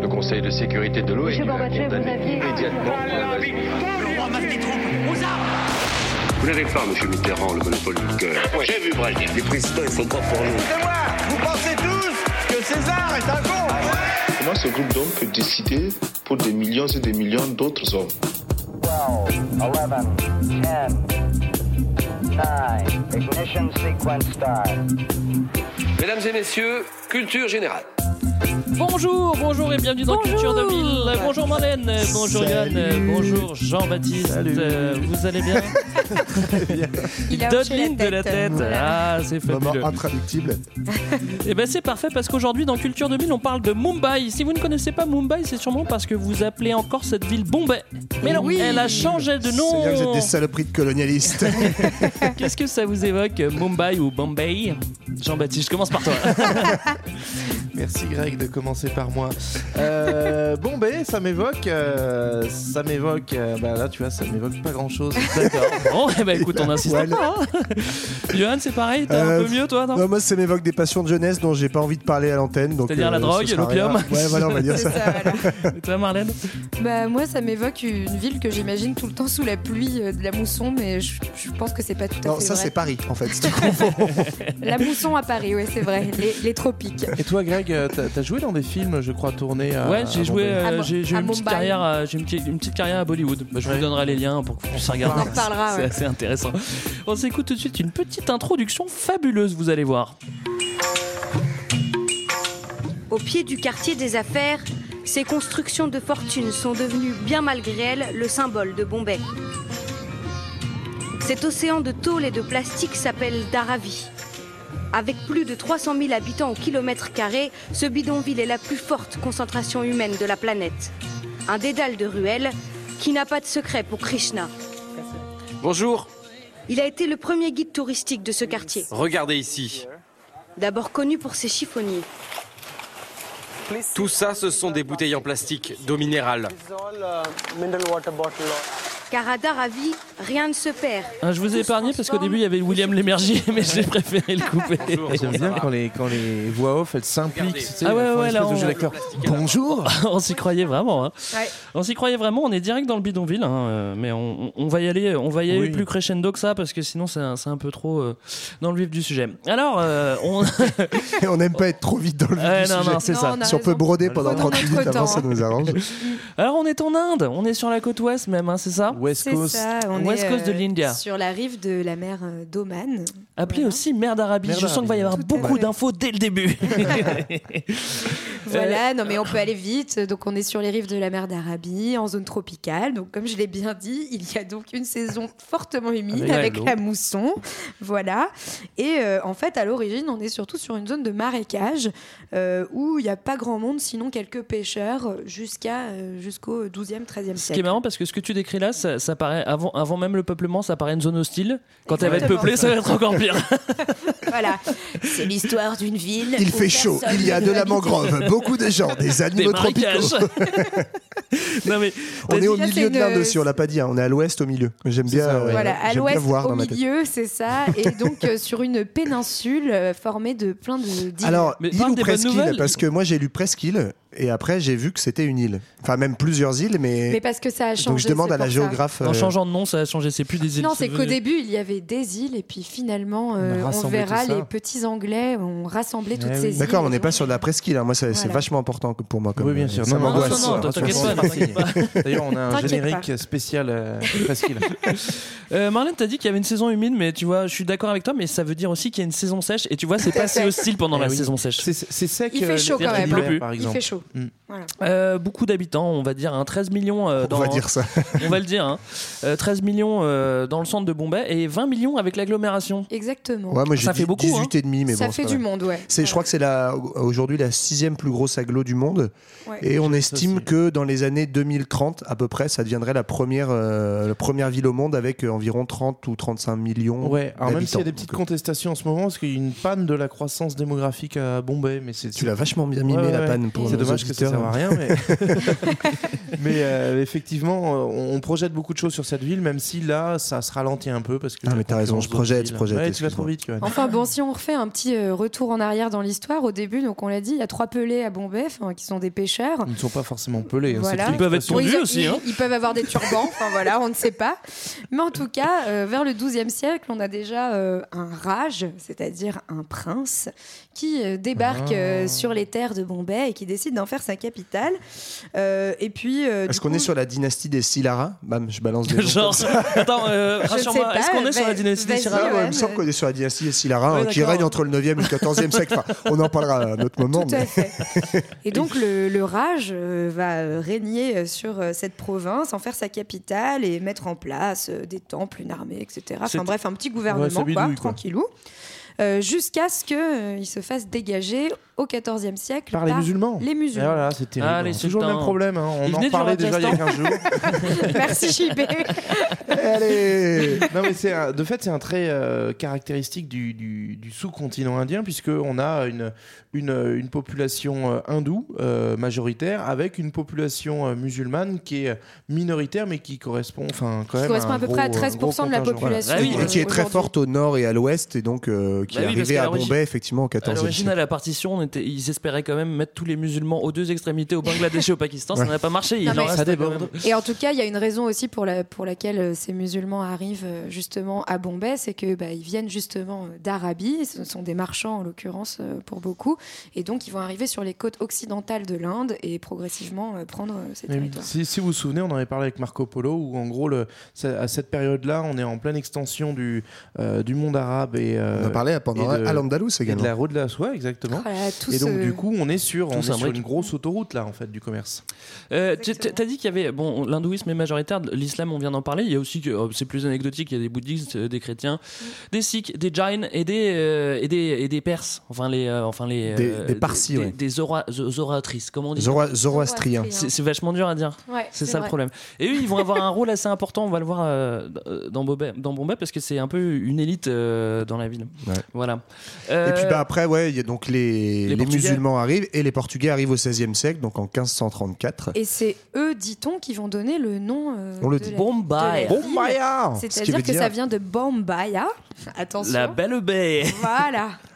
Le Conseil de sécurité de l'ONU a condamné immédiatement. Vous n'avez pas, monsieur Mitterrand, le monopole du cœur. J'ai vu Brazil. Les présidents, ils sont pas pour nous. Vous pensez tous que César est un con Comment ce groupe d'hommes peut décider pour des millions et des millions d'autres hommes? 12, 11, 10, 9, ignition sequence start. Mesdames et messieurs, culture générale. Bonjour, bonjour et bienvenue dans Culture 2000. Bonjour Marlène, bonjour Salut. Yann, bonjour Jean-Baptiste. Salut. Euh, vous allez bien Il a Donne de la tête. Ah, c'est Moment fabuleux. intraductible. Et ben c'est parfait parce qu'aujourd'hui dans Culture 2000 on parle de Mumbai. Si vous ne connaissez pas Mumbai, c'est sûrement parce que vous appelez encore cette ville Bombay. Mais non, Oui. elle a changé de C'est bien que vous êtes nom. des saloperies de colonialistes. Qu'est-ce que ça vous évoque, Mumbai ou Bombay? Jean-Baptiste, je commence par toi. Yeah. Merci Greg de commencer par moi. Euh, bon ben ça m'évoque, euh, ça m'évoque, euh, bah là tu vois ça m'évoque pas grand chose. D'accord. Bon, eh ben écoute, on insiste pas. hein. Johan, c'est pareil, t'es un peu mieux toi, non Non, moi, ça m'évoque des passions de jeunesse dont j'ai pas envie de parler à l'antenne. C'est-à-dire la drogue, l'opium. Ouais, voilà, on va dire ça. ça, voilà. Et toi Marlène Bah, moi, ça m'évoque une ville que j'imagine tout le temps sous la pluie euh, de la mousson, mais je, je pense que c'est pas tout à Non, fait ça, vrai. c'est Paris, en fait. si tu confonds. La mousson à Paris, ouais, c'est vrai. Les, les tropiques. Et toi Greg, euh, t'as joué dans des films, je crois, tournés à Ouais, j'ai joué, euh, j'ai j'ai eu à une petite Mumbai. carrière, à- j'ai une, petite- une petite carrière à Bollywood. Bah, je vous donnerai les liens pour que vous puissiez regarder. On en reparlera, C'est ouais. assez intéressant. On s'écoute tout de suite une petite introduction fabuleuse, vous allez voir. Au pied du quartier des affaires, ces constructions de fortune sont devenues, bien malgré elles, le symbole de Bombay. Cet océan de tôle et de plastique s'appelle Dharavi. Avec plus de 300 000 habitants au kilomètre carré, ce bidonville est la plus forte concentration humaine de la planète. Un dédale de ruelles qui n'a pas de secret pour Krishna. Bonjour, Il a été le premier guide touristique de ce quartier, regardez ici. d'abord connu pour ses chiffonniers. Tout ça, ce sont des bouteilles en plastique d'eau minérale. Car à Dharavi, rien ne se perd. Ah, je vous ai épargné parce qu'au début il y avait William Lémergie, mais j'ai préféré le couper. J'aime bien quand les, quand les voix off elles s'impliquent. tu sais, Ah ouais, ouais, là, on-. Bonjour on s'y croyait vraiment. hein. Ouais. On s'y croyait vraiment. On est direct dans le bidonville, hein, euh, mais on, va y aller. On va y aller Oui. plus crescendo que ça parce que sinon c'est un, peu trop euh, dans le vif du sujet. Alors, euh, on. Et on n'aime pas être trop vite dans le vif Ouais, du non, sujet. non, c'est ça. Si on peut broder pendant Faut dans 30 notre minutes avant, ça hein. nous arrange. Alors, on est en Inde. On est sur la côte ouest même, hein, c'est ça? West Coast. ça, on West est Coast de euh, l'India. sur la rive de la mer euh, d'Oman. Appelé Voilà. aussi mer d'Arabie. Je sens qu'il va y avoir. Tout beaucoup d'infos dès le début. Voilà, non mais on peut aller vite. Donc on est sur les rives de la mer d'Arabie, en zone tropicale. Donc comme je l'ai bien dit, il y a donc une saison fortement humide Avec avec, la mousson. Voilà. Et euh, en fait, à l'origine, on est surtout sur une zone de marécage euh, où il n'y a pas grand monde, sinon quelques pêcheurs jusqu'à euh, jusqu'au 12e, 13e Ce qui est siècle. marrant parce que ce que tu décris là, ça, ça paraît avant, avant même le peuplement, ça paraît une zone hostile. Quand elle va être peuplée, ça va être encore pire. Voilà. C'est l'histoire d'une ville. Il fait chaud, il y a de la mangrove, beaucoup de gens, des Des animaux tropicaux. marécages. non mais On est au milieu de l'Inde aussi, on l'a pas dit, hein, on est à l'ouest au milieu. J'aime bien, ça, ouais. Voilà, à l'ouest, voir au dans milieu, c'est ça. Et donc euh, sur une péninsule euh, formée de plein de. Alors, Mais île ou des presqu'île. Parce que moi j'ai lu presqu'île et après j'ai vu que c'était une île. Enfin, même plusieurs îles, mais. mais parce que ça a changé. Donc je demande à la géographe. en euh, changeant de nom, ça a changé. C'est plus des îles. Non, c'est qu'au début, il y avait des îles, et puis finalement, euh, On rassemblé verra les petits Anglais ont rassemblé toutes Eh ces oui. îles. D'accord, on n'est pas sur de la presqu'île. hein. Moi, c'est Voilà. vachement important pour moi. Comme, Oui, bien euh, sûr. Ça Non, non, Non, non, t'inquiète pas, pas. D'ailleurs, on a un générique spécial euh, presqu'île. Euh, Marlène, t'as dit qu'il y avait une saison humide, mais tu vois, je suis d'accord avec toi, mais ça veut dire aussi qu'il y a une saison sèche. Et tu vois, c'est pas si hostile pendant Eh la saison sèche. C'est sec. Il fait euh, chaud quand même. Il pleut plus. Par Il fait chaud. Mm. Voilà. Euh, beaucoup d'habitants, on va dire, hein, 13 millions. euh, dans, On va dire ça. on va le dire, hein. Euh, 13 millions euh, dans le centre de Bombay et 20 millions avec l'agglomération. Exactement. Ouais, moi Ça fait beaucoup, 18 et demi, mais ça bon. fait du monde, ouais. C'est, je crois que c'est la, aujourd'hui la sixième plus grosse agglo du monde. Ouais. Et on estime que dans les années 2030 à peu près, ça deviendrait la première, euh, la première ville au monde avec environ 30 ou 35 millions. Ouais, alors même s'il y a des petites Donc, contestations en ce moment, parce qu'il y a une panne de la croissance démographique à Bombay, mais c'est Tu l'as vachement bien mimé Ouais, la panne pour C'est dommage que ça auditeurs. serve à rien, mais, mais euh, effectivement, euh, on, on projette beaucoup de choses sur cette ville, même si là, ça se ralentit un peu parce que. Ah, mais t'as raison, je projette, je projette, Ouais, tu vas trop vite. Enfin bon, si on refait un petit euh, retour en arrière dans l'histoire, au début, donc on l'a dit, il y a trois pelés à Bombay, enfin, qui sont des pêcheurs. Ils ne sont pas forcément pelés. hein, Voilà. Ils peuvent être tondus aussi. ils- hein. ils peuvent avoir des turbans, enfin voilà, on ne sait pas. Mais en tout cas, euh, vers le XIIe siècle, on a déjà euh, un rage, c'est-à-dire un prince, qui euh, débarque euh, Ah. sur les terres de Bombay et qui décide d'en faire sa capitale. Euh, et puis, euh, Est-ce qu'on coup- est sur la dynastie des Silara? Bam, je balance des Genre, attends, euh, rassure-moi, est-ce qu'on est sur la dynastie des Syrah Ah, ouais, ouais, il me semble qu'on est sur la dynastie des Silara Ouais, hein, qui règne entre le 9e et le 14e siècle. Enfin, on en parlera à un autre moment. Tout mais- à fait. Et donc le, le Raj va régner sur cette province, en faire sa capitale et mettre en place des temples, une armée, etc. Enfin bref, un petit Ouais, gouvernement, quoi, quoi. tranquillou. Euh, Jusqu'à ce qu'il se fasse dégager au XIVe siècle Par les musulmans. les musulmans. voilà, c'est terrible. Ah, C'est toujours le même problème. hein. On en parlait déjà il y a 15 jours. Merci Chibé. Allez non mais c'est un- de fait c'est un trait euh, caractéristique du, du- du sous-continent indien puisque on a une une, une population euh, hindoue euh, majoritaire avec une population musulmane qui est minoritaire mais qui correspond enfin quand même correspond à peu près à gros- 13% de la population. Oui, Et qui est très forte au nord et à l'ouest, et donc euh, qui Bah est oui, arrivée à l'origine- Bombay effectivement au À 14e l'origine, à siècle. la partition, on était- ils espéraient quand même mettre tous les musulmans aux deux extrémités, au Bangladesh et au Pakistan. Ça n'a pas marché. Il en reste Ça déborde. Et en tout cas, il y a une raison aussi pour, la, pour laquelle ces musulmans arrivent euh, justement à Bombay, c'est que bah, ils viennent justement euh, d'Arabie. Ce sont des marchands en l'occurrence euh, pour beaucoup, et donc ils vont arriver sur les côtes occidentales de l'Inde et progressivement euh, prendre ces Mais territoires. si, si vous vous souvenez, on en avait parlé avec Marco Polo, où en gros, le, à cette période-là, on est en pleine extension du, euh, du monde arabe et, euh, On a parlé pendant et de- Al-Andalus et de également. la route de la soie, exactement. Voilà, tout Et donc, ce- du coup, on est sur, on est sur une grosse autoroute, là, en fait, du commerce. Euh, tu-. T'as dit qu'il y avait bon l'hindouisme est majoritaire, l'islam on vient d'en parler. Il y a aussi que oh, c'est plus anecdotique. Il y a des bouddhistes, euh, des chrétiens, des sikhs, des jains et des euh, et des et des perses. Enfin les euh, enfin les Des- euh, des parsis, des, ouais. des zora- zo- zoroatrices. Comment on dit Zoro- Zoroastrien. C'est c'est vachement dur à dire. Ouais, C'est ça le problème. Et eux, ils vont avoir un rôle assez important. On va le voir euh, dans Bombay, dans Bombay parce que c'est un peu une élite euh, dans la ville. Ouais. Voilà. Et puis bah, après, ouais, il y a donc les, les musulmans arrivent et les Portugais arrivent au XVIe siècle, donc en 1534. Et c'est eux, dit-on, qui vont donner le nom. euh, On le de dit. Bombay. de C'est-à-dire veut que dire- ça vient de Bombaya. Attention. la belle baie. Voilà.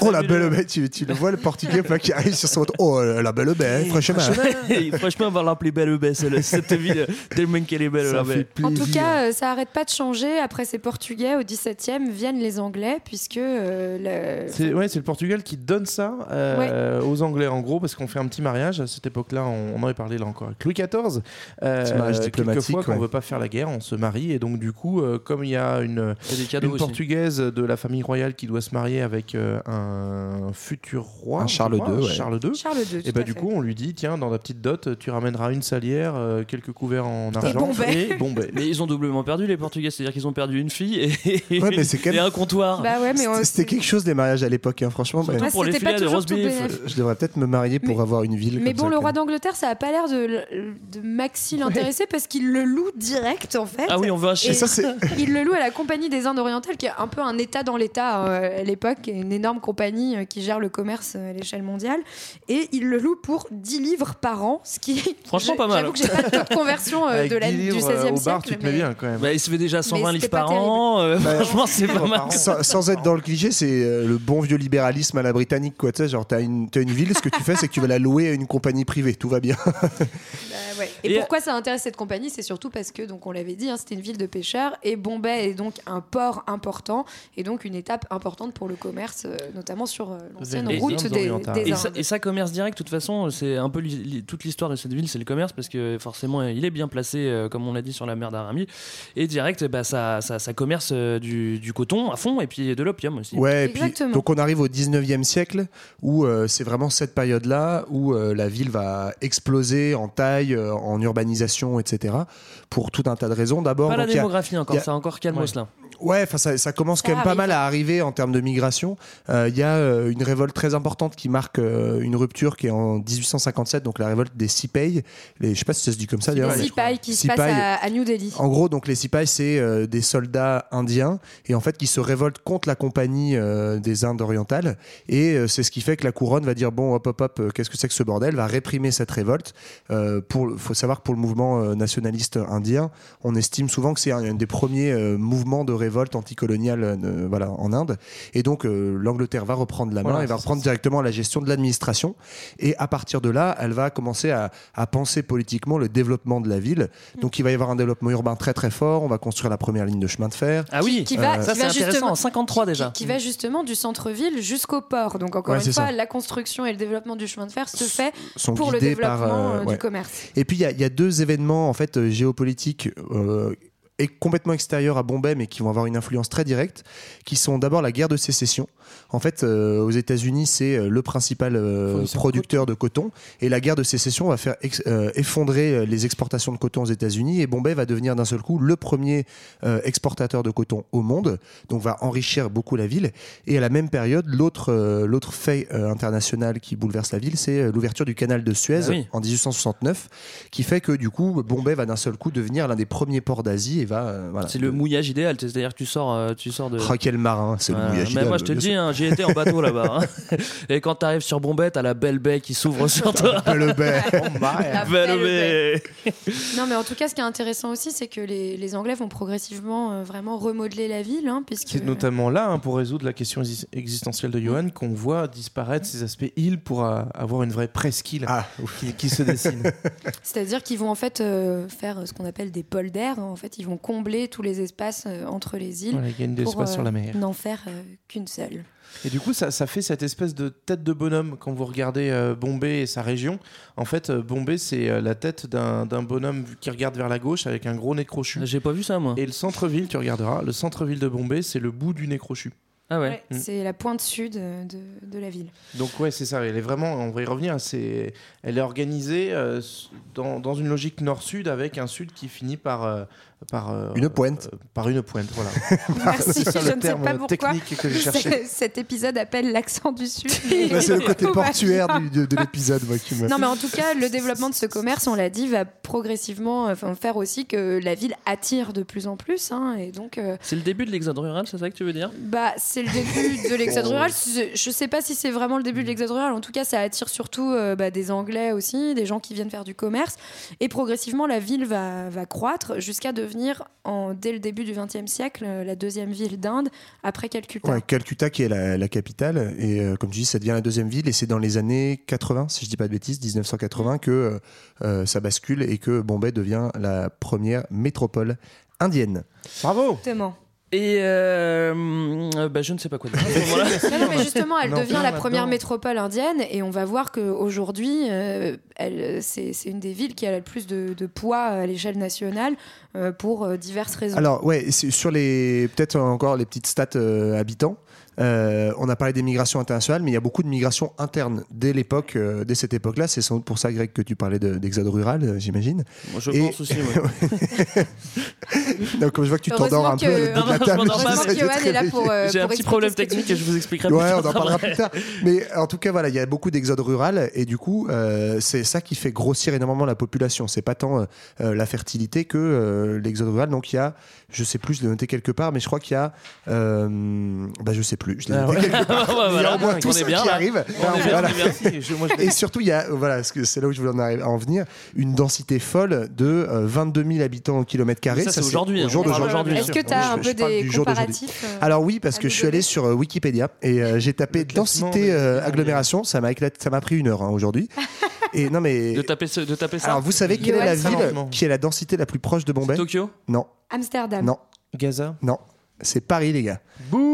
Oh la belle baie, tu, tu le vois le portugais là, qui arrive sur son Oh la belle baie, franchement. Franchement, on va l'appeler belle celle- cette ville. Tellement qu'elle est belle, Ça la. En tout cas, euh, ça arrête pas de changer. Après ces Portugais, au XVIIe, viennent les Anglais, puisque euh, le- C'est ouais, c'est le Portugal qui donne ça euh, aux Anglais en gros parce qu'on fait un petit mariage à cette époque-là. On, on en avait parlé là encore avec Louis XIV. Euh, Petit mariage diplomatique, Quelquefois, quand ouais. on veut pas faire la guerre, on se marie et donc du coup, euh, comme il y a une, Il y a des cadeaux une aussi. portugaise de la famille royale qui doit se marier avec euh, un futur roi, Un Charles crois, II, ouais. Charles II. Charles II. Et bah du coup, on lui dit tiens, dans la petite dot, tu ramèneras une salière, euh, quelques couverts en argent Bombay. et Bombay. Mais ils ont doublement perdu les Portugais, c'est-à-dire qu'ils ont perdu une fille et, Ouais, mais c'est quand et un comptoir. Bah ouais, mais on- C'était- C'était quelque chose des mariages à l'époque, hein, franchement. mais- Surtout pour les de roast tout beef. bénef. Je devrais peut-être me marier pour Mais- avoir une ville. Mais comme bon, ça, le roi d'Angleterre, ça a pas l'air de, de Maxi l'intéresser parce qu'il le loue direct en fait. Ah oui, on veut c'est. il le loue à la Compagnie des Indes orientales, qui est un peu un État dans l'État euh, à l'époque, une énorme compagnie euh, qui gère le commerce euh, à l'échelle mondiale. Et il le loue pour 10 livres par an, ce qui Franchement, j'ai- pas mal. J'avoue que j'ai pas de taux de conversion euh, de la, 10 du livres, 16e euh, au siècle. bar, tu te mais- bien quand même. Bah, il se fait déjà 120 Mais livres par terrible. an. euh, Bah, franchement, c'est pas mal. Sans, sans être dans le cliché, c'est le bon vieux libéralisme à la britannique, quoi. Tu sais, genre, t'as une, t'as une ville, ce que tu fais, c'est que tu vas la louer à une compagnie privée, tout va bien. Bah ouais. Et, Et- pourquoi ça intéresse cette compagnie? C'est surtout parce que, donc on l'avait dit, hein, c'était une ville de pêcheurs et Bombay est donc un port important et donc une étape importante pour le commerce, euh, notamment sur euh, l'ancienne route des, Et ça, Indes. et ça, commerce direct, de toute façon, c'est un peu li- li- toute l'histoire de cette ville, c'est le commerce, parce que forcément, il est bien placé, euh, comme on l'a dit, sur la mer d'Arami. Et direct, bah, ça, ça, ça commerce du, du coton à fond, et puis de l'opium aussi. Ouais, et puis, Exactement. donc on arrive au 19e siècle où euh, c'est vraiment cette période-là où euh, la ville va exploser en taille, en urbanisation, etc. Pour tout un tas de raisons. D'abord, Pas la a- démographie encore, il y a- c'est encore calmos Ouais. Ouais, ça, ça commence Ça quand même pas mal à arriver en termes de migration. Euh, Il y a euh, une révolte très importante qui marque euh, une rupture qui est en 1857, donc la révolte des Sipay. Les, je sais pas si ça se dit comme ça d'ailleurs. Les Sipai qui se passent à, à New Delhi. En gros, donc les Sipay, c'est des soldats indiens et en fait qui se révoltent contre la compagnie des Indes orientales. Et c'est ce qui fait que la couronne va dire bon, hop, hop, hop, qu'est-ce que c'est que ce bordel Va réprimer cette révolte. Pour, faut savoir que pour le mouvement nationaliste indien, on estime souvent que c'est un, un des premiers mouvements de révolte anticoloniale euh, voilà, en Inde. Et donc euh, l'Angleterre va reprendre la main Voilà, et va reprendre directement la gestion de l'administration. Et à partir de là, elle va commencer à, à penser politiquement le développement de la ville. Donc il va y avoir un développement urbain très très fort. On va construire la première ligne de chemin de fer. Ah oui, qui va- ça c'est va intéressant. justement- En 53 déjà. Qui va justement du centre-ville jusqu'au port. Donc encore Ouais, une fois, ça. la construction et le développement du chemin de fer se fait sont pour le par, développement euh, euh, ouais. du commerce. Et puis il y, a- il y a deux événements en fait euh, géopolitiques euh, et complètement extérieurs à Bombay, mais qui vont avoir une influence très directe, qui sont d'abord la guerre de sécession. En fait, euh, aux États-Unis, c'est euh, le principal euh, producteur de coton, et la guerre de sécession va faire euh, effondrer les exportations de coton aux États-Unis, et Bombay va devenir d'un seul coup le premier exportateur de coton au monde, donc va enrichir beaucoup la ville. Et à la même période, l'autre l'autre fait international qui bouleverse la ville, c'est l'ouverture du canal de Suez Ah oui. en 1869, qui fait que du coup, Bombay va d'un seul coup devenir l'un des premiers ports d'Asie et va euh, voilà. C'est le mouillage idéal, c'est-à-dire que tu sors, euh, tu sors de. Ah, quel marin, c'est le mouillage Mais idéal, moi je te dis, hein, j'y étais en bateau là-bas. hein. Et quand t'arrives sur Bombay, t'as la belle baie qui s'ouvre sur toi. sûr. Le baie. La Belle belle baie. Non, mais en tout cas, ce qui est intéressant aussi, c'est que les, les Anglais vont progressivement euh, vraiment remodeler la ville, hein, puisque C'est notamment là, hein, pour résoudre la question exis- existentielle de Johan, qu'on voit disparaître ces aspects îles pour avoir une vraie presqu'île Ah, qui, qui se dessine. c'est-à-dire qu'ils vont en fait euh, faire ce qu'on appelle des polders. En fait, ils vont combler tous les espaces euh, entre les îles Voilà, il y a une pour euh, sur la mer. n'en faire euh, qu'une seule. Et du coup, ça, ça fait cette espèce de tête de bonhomme quand vous regardez euh, Bombay et sa région. En fait, euh, Bombay, c'est euh, la tête d'un d'un bonhomme qui regarde vers la gauche avec un gros nez crochu. J'ai pas vu ça moi. Et le centre-ville, tu regarderas, le centre-ville de Bombay, c'est le bout du nez crochu. Ah ouais. Ouais, Mm. C'est la pointe sud de, de la ville. Donc ouais, c'est ça. Elle est vraiment, on va y revenir. C'est, elle est organisée euh, dans, dans une logique nord-sud avec un sud qui finit par euh, par euh, Une pointe. euh, par une pointe. Voilà. Merci, ça je ne sais pas pourquoi. technique que j'ai cherché. C'est- Cet épisode appelle l'accent du sud. Bah, c'est le côté portuaire du- de, de l'épisode moi, qui me. Non, mais en tout cas, le développement de ce commerce, on l'a dit, va progressivement enfin, faire aussi que la ville attire de plus en plus. hein, et donc, euh, C'est le début de l'exode rural, c'est ça que tu veux dire? bah, c'est le début de l'exode Oh. rural. Je sais pas si c'est vraiment le début de l'exode rural. En tout cas, ça attire surtout euh, bah, des Anglais aussi, des gens qui viennent faire du commerce. Et progressivement, la ville va, va croître jusqu'à devenir, en, dès le début du XXe siècle, euh, la deuxième ville d'Inde après Calcutta. Ouais, Calcutta qui est la, la capitale et euh, comme tu dis ça devient la deuxième ville et c'est dans les années 80 si je dis pas de bêtises 1980 que euh, ça bascule et que Bombay devient la première métropole indienne. Bravo. Exactement. Et euh, bah, je ne sais pas quoi dire. à ce moment-là. Non, non, mais justement, elle devient la première métropole indienne et on va voir qu'aujourd'hui, euh, elle- c'est c'est une des villes qui a le plus de, de poids à l'échelle nationale euh, pour euh, diverses raisons. Alors ouais, c'est sur les peut-être encore les petites stats euh, habitants. Euh, on a parlé des migrations internationales, mais il y a beaucoup de migrations internes dès l'époque, euh, dès cette époque-là. C'est sans doute pour ça, Greg, que tu parlais de- d'exode rural, euh, j'imagine. Moi, je Et- pense aussi. ouais. Donc, comme je vois que tu t'endors un peu à de la Non, non, table, je est là pour, euh, J'ai un petit problème technique et je vous expliquerai Ouais, plus on en tard. parlera plus tard. Mais en tout cas, voilà, il y a beaucoup d'exode rural et du coup, euh, c'est ça qui fait grossir énormément la population. C'est pas tant la fertilité que euh, l'exode rural. Donc il y a, je sais plus, je l'ai noté quelque part, mais je crois qu'il y a, euh, bah je sais plus, je l'ai Ah noté ouais. quelque part. Il y a au moins tout bien, qui là. arrive. Bien, Voilà. Je- moi, je- Et surtout, il y a, euh, voilà, c'est là où je voulais en, arriver- en venir, une densité folle de euh, 22 000 habitants au kilomètre carré. Ça, c'est aujourd'hui, Au hein. d'aujourd'hui. aujourd'hui. Est-ce que tu as un peu des comparatifs euh, Alors oui, parce que je suis allé donner sur euh, Wikipédia et euh, j'ai tapé densité euh, agglomération. Ça m'a éclaté, ça m'a pris une heure hein, aujourd'hui. Et non mais De taper, ce- de taper ça alors vous savez quelle est la ville lentement. qui est la densité la plus proche de Bombay Tokyo Non, Amsterdam. non, Gaza. non. C'est Paris les gars.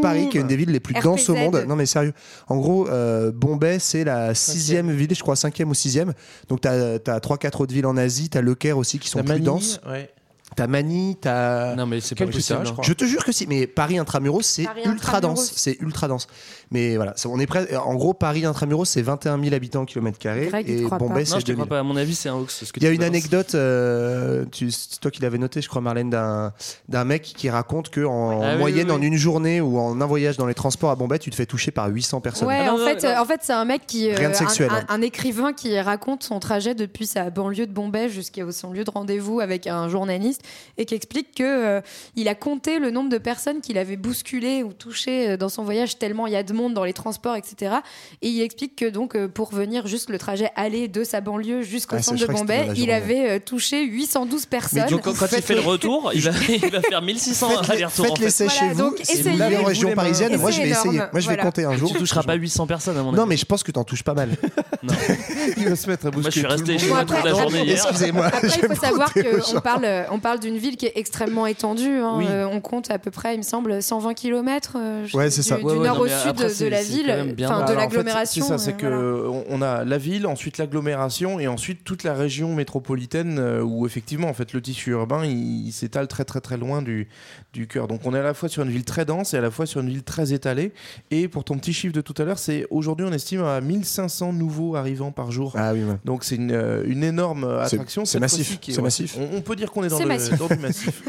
Paris qui est une des villes les plus RPZ. denses au monde. Non mais sérieux. En gros, euh, Bombay c'est la sixième ville, je crois cinquième ou sixième. Donc t'as as trois quatre autres villes en Asie. T'as Le Caire aussi qui sont La plus Manille, denses. ouais. T'as Mani, t'as. Non, mais c'est Quel pas possible. ça, je hein. crois. Je te jure que si, mais Paris intramuros, c'est Paris ultra intramuros. dense. C'est ultra dense. Mais voilà, c'est- on est prêt. En gros, Paris intramuros, c'est 21 000 habitants au kilomètre carré. Et Bombay, pas. Non, c'est je te crois 2000. pas. À mon avis, c'est un hoax. ce que Il y a une anecdote, euh, c'est toi qui l'avais noté, je crois, Marlène, d'un d'un mec qui raconte que en Ah oui, moyenne, oui, oui. en une journée ou en un voyage dans les transports à Bombay, tu te fais toucher par 800 personnes. Ouais, Ah non, en non, fait, non. euh, en fait, c'est un mec qui, euh, Rien de sexuel, un, hein. un- un écrivain qui raconte son trajet depuis sa banlieue de Bombay jusqu'à son lieu de rendez-vous avec un journaliste et qui explique que euh, il a compté le nombre de personnes qu'il avait bousculées ou touchées euh, dans son voyage tellement il y a de monde dans les transports, etc. Et il explique que donc euh, pour venir juste le trajet aller de sa banlieue jusqu'au Ah, centre de Bombay, il avait touché 812 personnes. Donc, quand, quand il fait le retour, il va, il va faire 1600 Faites-les allers-retours. en faites fait. l'essai Voilà, chez vous. donc Si vous essayez. vivez en Lavez-vous région parisienne, moi je vais essayer. Moi je vais Voilà. compter un jour. Tu toucheras pas 800 personnes à mon avis. Non, mais je pense que t'en touches pas mal. Non. Il va se mettre à Moi, je suis bousculer resté chez moi toute la journée hier. Excusez-moi. Après, il faut savoir qu'on parle, parle d'une ville qui est extrêmement étendue. hein. Oui. Euh, on compte à peu près, il me semble, 120 km Ouais, c'est ça. du, Ouais, ouais, nord non, au sud après, de, la ville, enfin de Alors, en fait, l'agglomération. c'est ça, c'est euh, que voilà. on- a la ville, ensuite l'agglomération et ensuite toute la région métropolitaine euh, où effectivement en fait le tissu urbain il, il s'étale très très très loin du du cœur. Donc on est à la fois sur une ville très dense et à la fois sur une ville très étalée. Et pour ton petit chiffre de tout à l'heure, c'est aujourd'hui on estime à 1500 nouveaux arrivants par jour. Ah oui, ouais. Donc c'est une, euh, une énorme euh, attraction. c'est massif, est- ouais. On, on peut dire qu'on est dans, C'est le- massif. dans du massif.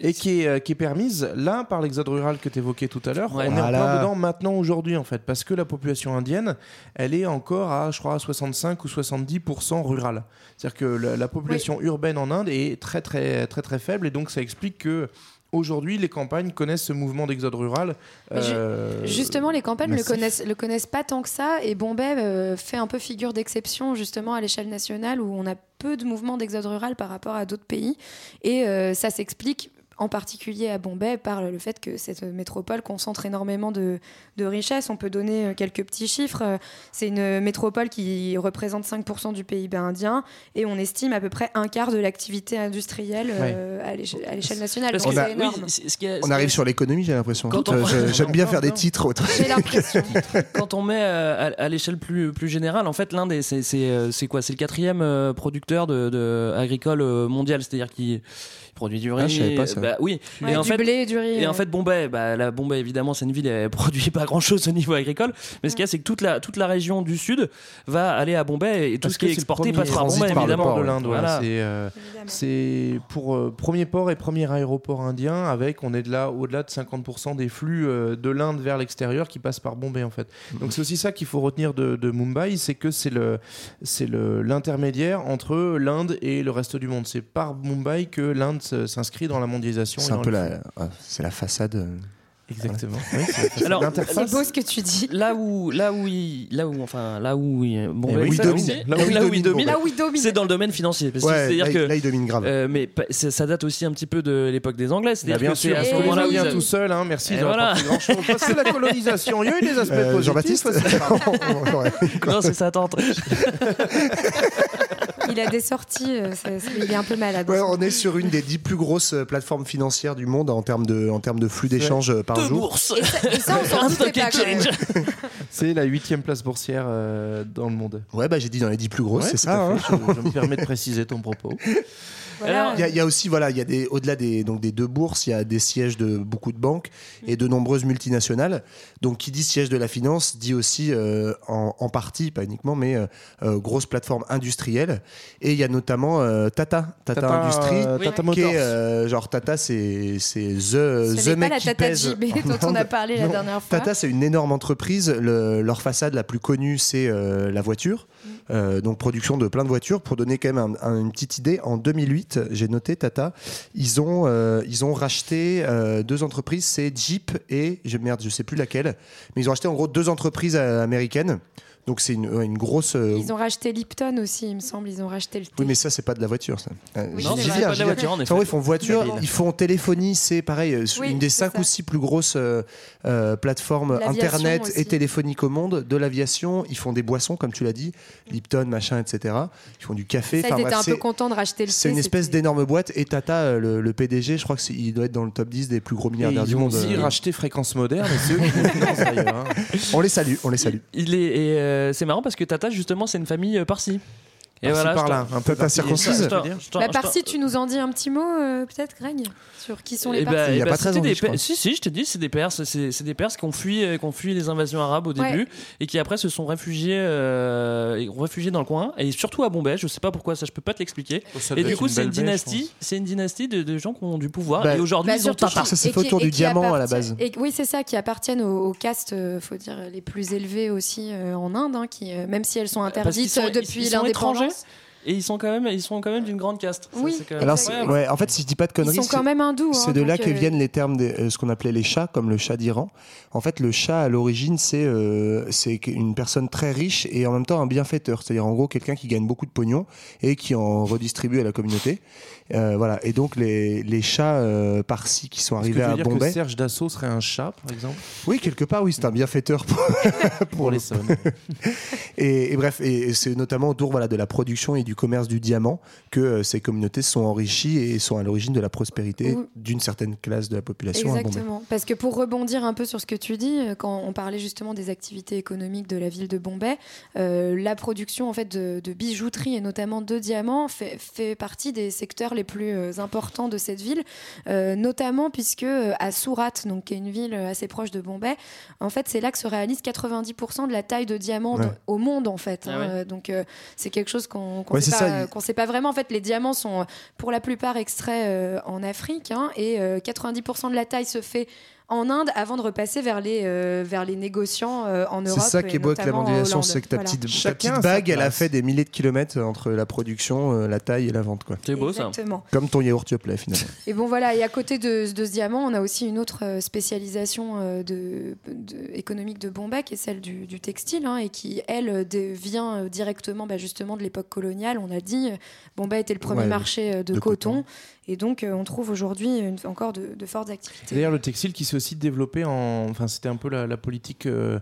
et qui est, euh, qui est permise là par l'exode rural que tu évoquais tout à l'heure. Ouais. on est en plein dedans maintenant aujourd'hui en fait parce que la population indienne elle est encore à je crois à 65 ou 70% rurale. C'est-à-dire que la, la population urbaine en Inde est très très très très faible et donc ça explique que Aujourd'hui, les campagnes connaissent ce mouvement d'exode rural. Euh, Justement, les campagnes ne le massif. connaissent, le connaissent pas tant que ça, et Bombay euh, fait un peu figure d'exception justement à l'échelle nationale où on a peu de mouvements d'exode rural par rapport à d'autres pays, et euh, ça s'explique en particulier à Bombay par le fait que cette métropole concentre énormément de, de richesses. On peut donner euh, quelques petits chiffres. Euh, C'est une métropole qui représente 5% du PIB indien et on estime à peu près un quart de l'activité industrielle euh, à l'éche- à l'échelle nationale. Parce Donc que- On a- c'est oui, énorme. c'est- ce qui est- ce On qui arrive sur l'économie, j'ai l'impression. Quand on- je- J'aime bien Non, faire des titres. autres. J'ai l'impression. quand on met à, à l'échelle plus, plus générale, en fait, l'Inde, est- c'est c'est, c'est quoi? C'est le quatrième producteur de, de agricole mondial, c'est-à-dire qu'il il produit du riz. Ah, je savais pas ça. bah, oui. Ouais, et en du fait, blé du riz. Et en fait, Bombay, bah, la Bombay, évidemment, c'est une ville, elle produit pas grand-chose au niveau agricole. Mais ce qu'il y a, c'est que toute la, toute la région du sud va aller à Bombay et tout Parce ce qui est exporté premier passe par transit Bombay, évidemment. port, de l'Inde. voilà. Voilà. C'est euh, pour euh, premier port et premier aéroport indien avec on est de là au-delà de 50% des flux euh, de l'Inde vers l'extérieur qui passent par Bombay en fait. Donc c'est aussi ça qu'il faut retenir de, de Mumbai, c'est que c'est le c'est le l'intermédiaire entre l'Inde et le reste du monde. C'est par Mumbai que l'Inde s'inscrit dans la mondialisation. C'est un peu la, ouais, c'est la façade. euh, Exactement. Oui, c'est- Alors, C'est beau ce que tu dis. Là où, là où, il, là où, enfin, là où, il- Eh oui, ça il domine. aussi, Là où il domine, domine, Là où il domine. c'est dans le domaine financier. Parce que Ouais, c'est-à-dire là, que il- là, il domine grave. Euh, mais ça date aussi un petit peu de l'époque des Anglais. Bah, C'est-à-dire bien que c'est sûr, à ce Et moment-là où avaient- tout seul, hein, merci. Voilà. que la colonisation, il y a eu des aspects Euh, positifs. Jean-Baptiste c'est. Non, c'est sa tante. Il a des sorties, euh, il est un peu malade. Ouais, on est sur une des dix plus grosses euh, plateformes financières du monde en termes de, en termes de flux d'échanges euh, par jour. bourses. Et ça, et ça, on s'en Un doutait stock pas. quand même. exchange. C'est la huitième place boursière euh, dans le monde. Ouais, bah j'ai dit dans les dix plus grosses, Ouais, c'est ça. hein. je me permets de préciser ton propos. Voilà. Il y, a- il y a aussi, voilà, il y a des, au-delà des, donc des deux bourses, il y a des sièges de beaucoup de banques et de nombreuses multinationales. Donc, qui dit siège de la finance dit aussi, euh, en, en partie, pas uniquement, mais euh, euh, grosse plateforme industrielle. Et il y a notamment euh, Tata, Tata, Industries. euh, Oui. Tata Qui Motors. est, euh, genre Tata, c'est c'est the, Ce the n'est pas mec la qui Tata pèse JB dont on a parlé la dernière fois. Tata, c'est une énorme entreprise. Le- leur façade la plus connue, c'est euh, la voiture. Mm. Euh, donc, production de plein de voitures. Pour donner quand même un- un- une petite idée, en 2008, j'ai noté Tata, ils ont, euh, ils ont racheté euh, deux entreprises. C'est Jeep et, je, merde, je sais plus laquelle. Mais ils ont racheté en gros deux entreprises américaines. Donc, c'est une, grosse. euh, Ils ont racheté Lipton aussi, il me semble. Ils ont racheté le thé. Oui, mais ça, c'est pas de la voiture, ça. Euh, Oui, Non, c'est pas de la voiture, en Enfin, ils font voiture, ils font téléphonie, c'est pareil, euh, Oui, une des cinq ça. ou six plus grosses euh, plateformes internet et aussi. téléphoniques au monde, de l'aviation. Ils font des boissons, comme tu l'as dit, Lipton, machin, etc. Ils font du café. Ça, Enfin, ils étaient bref, un peu c'est- contents de racheter le c'est une espèce d'énorme boîte. Et Tata, le, le PDG, je crois qu'il doit être dans le top 10 des plus gros milliardaires du ils ont monde. aussi racheté Fréquence Moderne, hein. On les salue, on les salue. Il est, c'est marrant parce que Tata, justement, c'est une famille euh, parsi. Et Par-ci, voilà, par-là, je te- un peu T'as circoncise Bah, par-ci, tu nous en dis un petit mot, euh, peut-être, Greg Sur qui sont les Eh ben, partis Il y a eh ben, pas très envie, des je crois. Per- Si, si, je te dis, c'est des Perses, c'est des Perses qui ont fui, euh, qui ont fui les invasions arabes au Ouais. début et qui après se sont réfugiés, euh, réfugiés dans le coin et surtout à Bombay. Je sais pas pourquoi, ça je peux pas te l'expliquer. Ça Et du coup, une c'est une dynastie, c'est une dynastie de, de gens qui ont du pouvoir Bah, et aujourd'hui Bah, ils ont Ça s'est fait autour du diamant, à la base. Et, oui, c'est ça, qui appartiennent aux, castes, faut dire, les plus élevées aussi en Inde, hein, qui, même si elles sont interdites depuis ils sont étrangers l'indépendance. Et ils sont quand même, ils sont quand même d'une grande caste. Ça, Oui. c'est quand même Alors, c'est- ouais, en fait, si je dis pas de Ils conneries, sont c'est- quand même hindous. C'est hein, de là que euh, viennent les termes, des- euh, ce qu'on appelait les chats, comme le chat d'Iran. En fait, le chat, à l'origine, c'est euh, c'est une personne très riche et en même temps un bienfaiteur. C'est-à-dire, en gros, quelqu'un qui gagne beaucoup de pognon et qui en redistribue à la communauté. Euh, voilà. Et donc, les, les chats euh, par-ci qui sont que arrivés à dire que Bombay. Serge Dassault serait un chat, par exemple? Oui, quelque part, oui, c'est un bienfaiteur pour, Pour les sommes. Et, et bref, et, et c'est notamment autour voilà, de la production et du commerce du diamant que euh, ces communautés sont enrichies et sont à l'origine de la prospérité Oui. d'une certaine classe de la population. Exactement. Parce que pour rebondir un peu sur ce que tu dis, euh, quand on parlait justement des activités économiques de la ville de Bombay, euh, la production en fait de, de bijouterie et notamment de diamants fait, fait partie des secteurs les plus importants de cette ville, euh, notamment puisque à Surat, donc qui est une ville assez proche de Bombay, en fait c'est là que se réalise 90% de la taille de diamants Ouais. au monde en fait. Ah hein. ouais. Donc euh, c'est quelque chose qu'on Ouais, sait c'est pas, ça, il- qu'on sait pas vraiment. En fait, les diamants sont euh, pour la plupart extraits euh, en Afrique hein, et euh, 90% de la taille se fait en Inde avant de repasser vers les, euh, vers les négociants euh, en C'est Europe. ça qui est beau avec la mondialisation, c'est que ta Voilà. petite, ta bague, elle a fait des milliers de kilomètres entre la production, euh, la taille et la vente. C'est beau ça. Exactement. Comme ton yaourt Yoplait finalement. Et bon voilà, et à côté de, de ce diamant, on a aussi une autre spécialisation euh, de, de- économique de Bombay, qui est celle du, du textile, hein, et qui, elle, de- vient directement bah, justement de l'époque coloniale. On a dit, Bombay était le premier Ouais, marché de, de coton, coton. Et donc euh, on trouve aujourd'hui encore de, fortes activités. D'ailleurs, le textile qui s'est aussi développé en. Enfin, c'était un peu la, la politique euh,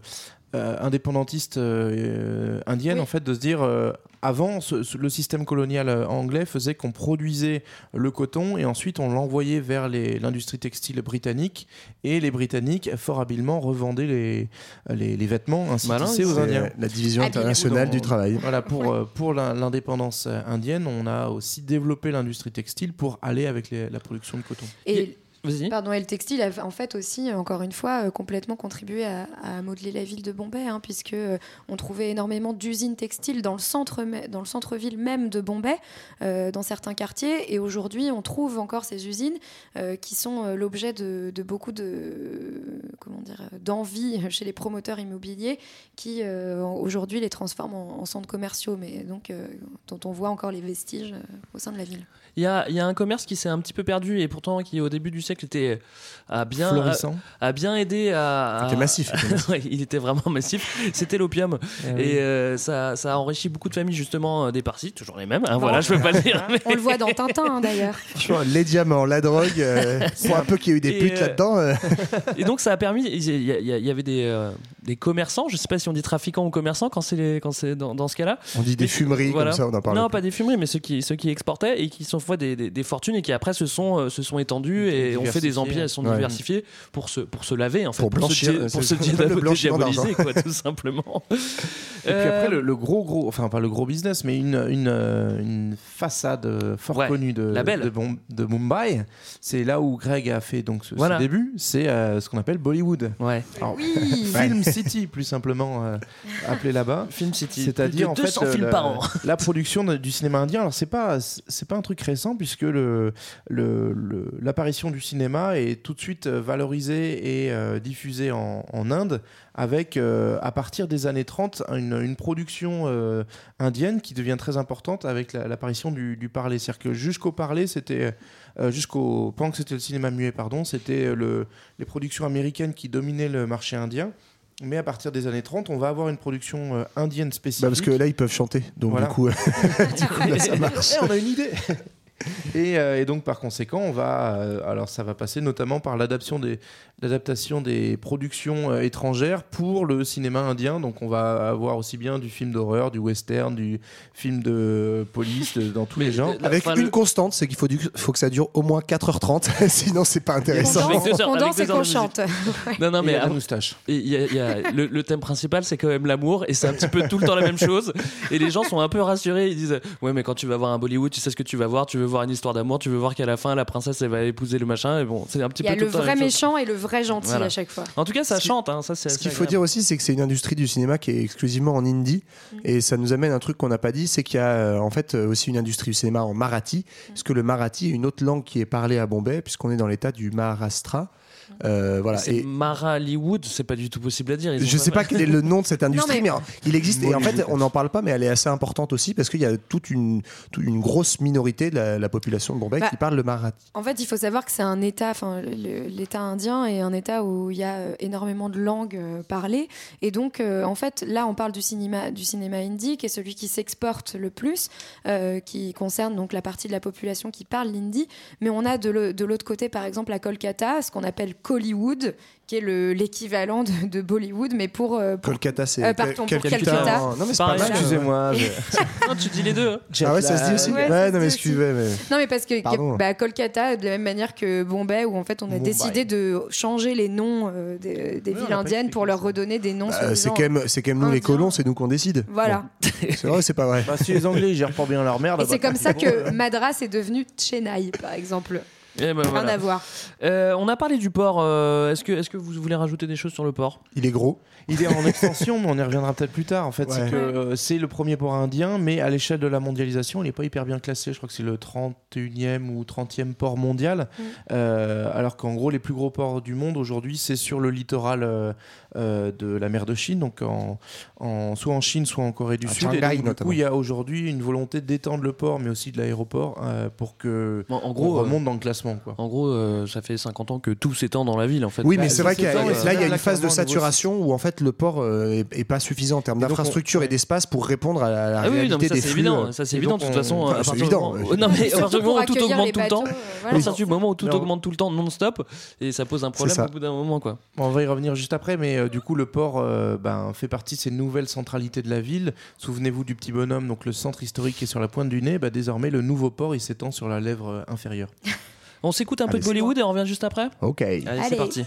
euh, indépendantiste euh, indienne, Oui. en fait, de se dire. euh, avant, ce- ce- le système colonial euh, anglais faisait qu'on produisait le coton et ensuite on l'envoyait vers l'industrie textile britannique et les Britanniques, fort habilement, revendaient les, les, les vêtements ainsi Malin, aux C'est Indiens. la division internationale du travail. Voilà, pour, euh, pour l'in- l'indépendance euh, indienne, on a aussi développé l'industrie textile pour aller avec les- la production de coton. Et. Pardon, et le textile a en fait aussi, encore une fois, euh, complètement contribué à, modeler la ville de Bombay, hein, puisque euh, on trouvait énormément d'usines textiles dans le centre, dans le centre-ville même de Bombay, euh, dans certains quartiers. Et aujourd'hui, on trouve encore ces usines qui sont l'objet de, beaucoup de comment dire d'envie chez les promoteurs immobiliers, qui aujourd'hui les transforment en, en centres commerciaux, mais donc dont on voit encore les vestiges au sein de la ville. Il y a, il y a un commerce qui s'est un petit peu perdu et pourtant qui au début du siècle était a bien a, Florissant. a bien aidé à. à- C'était massif. Ouais, il était vraiment massif. C'était l'opium et euh, ça, ça a enrichi beaucoup de familles justement euh, des parsis, toujours les mêmes. hein, voilà, je peux pas le dire. mais- On le voit dans Tintin hein, d'ailleurs. Les diamants, la drogue, euh, pour un peu qu'il y ait eu des Et, putes euh, là-dedans. euh, Et donc ça a permis. Il y, il il avait des, euh, des commerçants. Je sais pas si on dit trafiquants ou commerçants quand c'est les- quand c'est dans, dans ce cas-là. on dit des fumeries voilà. comme ça, on en parle. Non, pas des fumeries, mais ceux qui, ceux qui exportaient et qui sont fois des, des, des fortunes et qui après se sont, euh, se sont étendus et ont fait des empires, ils sont Ouais. diversifiés pour se, pour se laver, en fait, Pour se, blanchir, pour se quoi, tout simplement. Et puis après, le, le gros, gros, enfin pas le gros business, mais une, une, euh, une façade euh, fort Ouais, connue de, la belle. de, Bom- de Mumbai, c'est là où Greg a fait donc ce, début, c'est euh, ce qu'on appelle Bollywood. Ouais. Alors, Oui. Film City, plus simplement euh, appelé là-bas. Film City. C'est-à-dire en fait 200 le- films la, par an. la production de- du cinéma indien. Alors c'est pas c'est pas un truc puisque le le- le- l'apparition du cinéma est tout de suite euh, valorisée et euh, diffusée en, en Inde avec euh, à partir des années 30 une, une production euh, indienne qui devient très importante avec la- l'apparition du, du parler. C'est-à-dire que jusqu'au parler c'était jusqu'au pendant que c'était le cinéma muet pardon c'était le les productions américaines qui dominaient le marché indien. Mais à partir des années 30, on va avoir une production indienne spécifique. Bah, parce que là, ils peuvent chanter. Donc, Voilà. du coup, du coup, là, ça marche. Eh, on a une idée. Et, euh, et donc par conséquent, on va, euh, alors ça va passer notamment par l'adaptation des, productions euh, étrangères pour le cinéma indien. Donc on va avoir aussi bien du film d'horreur, du western, du film de police, de- dans tous les genres. Avec une constante, c'est qu'il faut, du- faut que ça dure au moins 4h30, sinon c'est pas intéressant. On danse et qu'on chante. Non, non, Et mais la moustache. y a- y a- le, le thème principal, c'est quand même l'amour, et c'est un petit peu tout le temps la même chose. Et les gens sont un peu rassurés. Ils disent Ouais, mais quand tu vas voir un Bollywood, tu sais ce que tu vas voir. Tu veux voir une histoire d'amour, tu veux voir qu'à la fin, la princesse, elle va épouser le machin. Et bon, c'est un petit Il y peu a tout le vrai méchant et le vrai gentil Voilà. à chaque fois. En tout cas, ça Ce chante, hein, ça c'est Ce qu'il faut dire aussi, c'est que c'est une industrie du cinéma qui est exclusivement en hindi. Mm. Et ça nous amène à un truc qu'on n'a pas dit, c'est qu'il y a euh, en fait euh, aussi une industrie du cinéma en marathi. Mm. Parce que le marathi est une autre langue qui est parlée à Bombay, puisqu'on est dans l'état du Maharashtra. Euh, voilà. Et Mara Hollywood, c'est pas du tout possible à dire. Ils je sais pas quel est le nom de cette industrie, mais- mais... il existe. Et en fait, on n'en parle pas, mais elle est assez importante aussi parce qu'il y a toute une, toute une grosse minorité de la, la population de Bombay Bah, qui parle le marathi. En fait, il faut savoir que c'est un État, enfin, l'État indien est un État où il y a euh, énormément de langues euh, parlées. Et donc, euh, en fait, là, on parle du cinéma, du cinéma hindi, qui est celui qui s'exporte le plus, euh, qui concerne donc la partie de la population qui parle l'hindi. Mais on a de l'autre côté, par exemple, à Kolkata, ce qu'on appelle Kollywood, qui est le- l'équivalent de, de Bollywood, mais pour. euh, pour- Kolkata, c'est. Euh, pardon, pour Calcutta. Calcutta. Non, mais c'est pas mal. Excusez-moi. je- Ah, tu dis les deux. hein. Ah ouais, ça se dit aussi. Ouais, Ouais, non, mais excusez, mais. Non, mais parce que bah, Kolkata, de la même manière que Bombay, où en fait on a Mumbai. décidé de changer les noms euh, des, des Oui, on villes indiennes pour leur redonner des noms. Bah, c'est quand même, c'est quand même nous les colons, c'est nous qu'on décide. Voilà. Bon. C'est vrai, c'est pas vrai. Bah, si les Anglais ils gèrent pas bien leur merde. Et bah, c'est comme ça que Madras est devenu Chennai, par exemple. Eh ben, Rien voilà. à voir. Euh, on a parlé du port. euh, est-ce que, est-ce que vous voulez rajouter des choses sur le port? Il est gros. Il est en extension, mais on y reviendra peut-être plus tard. En fait, Ouais. c'est que euh, c'est le premier port indien, mais à l'échelle de la mondialisation, il n'est pas hyper bien classé. Je crois que c'est le 31e ou 30e port mondial. Mm. Euh, alors qu'en gros, les plus gros ports du monde aujourd'hui, c'est sur le littoral euh, de la mer de Chine, donc en, en- soit en Chine, soit en Corée du À Sud. Et Shanghai, donc, du coup, il y a aujourd'hui une volonté d'étendre le port, mais aussi de l'aéroport, euh, pour que Bon, En gros, remonte dans le classement. Quoi. en gros euh, ça fait 50 ans que tout s'étend dans la ville en fait. Oui, Bah, mais c'est vrai qu'il y a- là, il y a une phase de saturation où en fait le port euh, est, est pas suffisant en termes d'infrastructure on- et d'espace pour répondre à la, la Ah oui, non, réalité mais ça des c'est flux. évident, euh. ça c'est évident de toute on- façon. Enfin, à c'est partir du évident, moment- ouais. Non, mais à Surtout partir du moment où tout augmente tout le temps, euh, à partir du moment où tout augmente tout le temps non-stop, et ça pose un problème au bout d'un moment quoi. Bon, on va y revenir juste après, mais euh, du coup, le port euh, ben, fait partie de ces nouvelles centralités de la ville. Souvenez-vous du petit bonhomme, donc le centre historique qui est sur la pointe du nez. Bah, désormais, le nouveau port, il s'étend sur la lèvre euh, inférieure. On s'écoute un peu de Bollywood et on revient juste après Ok. Allez, c'est parti.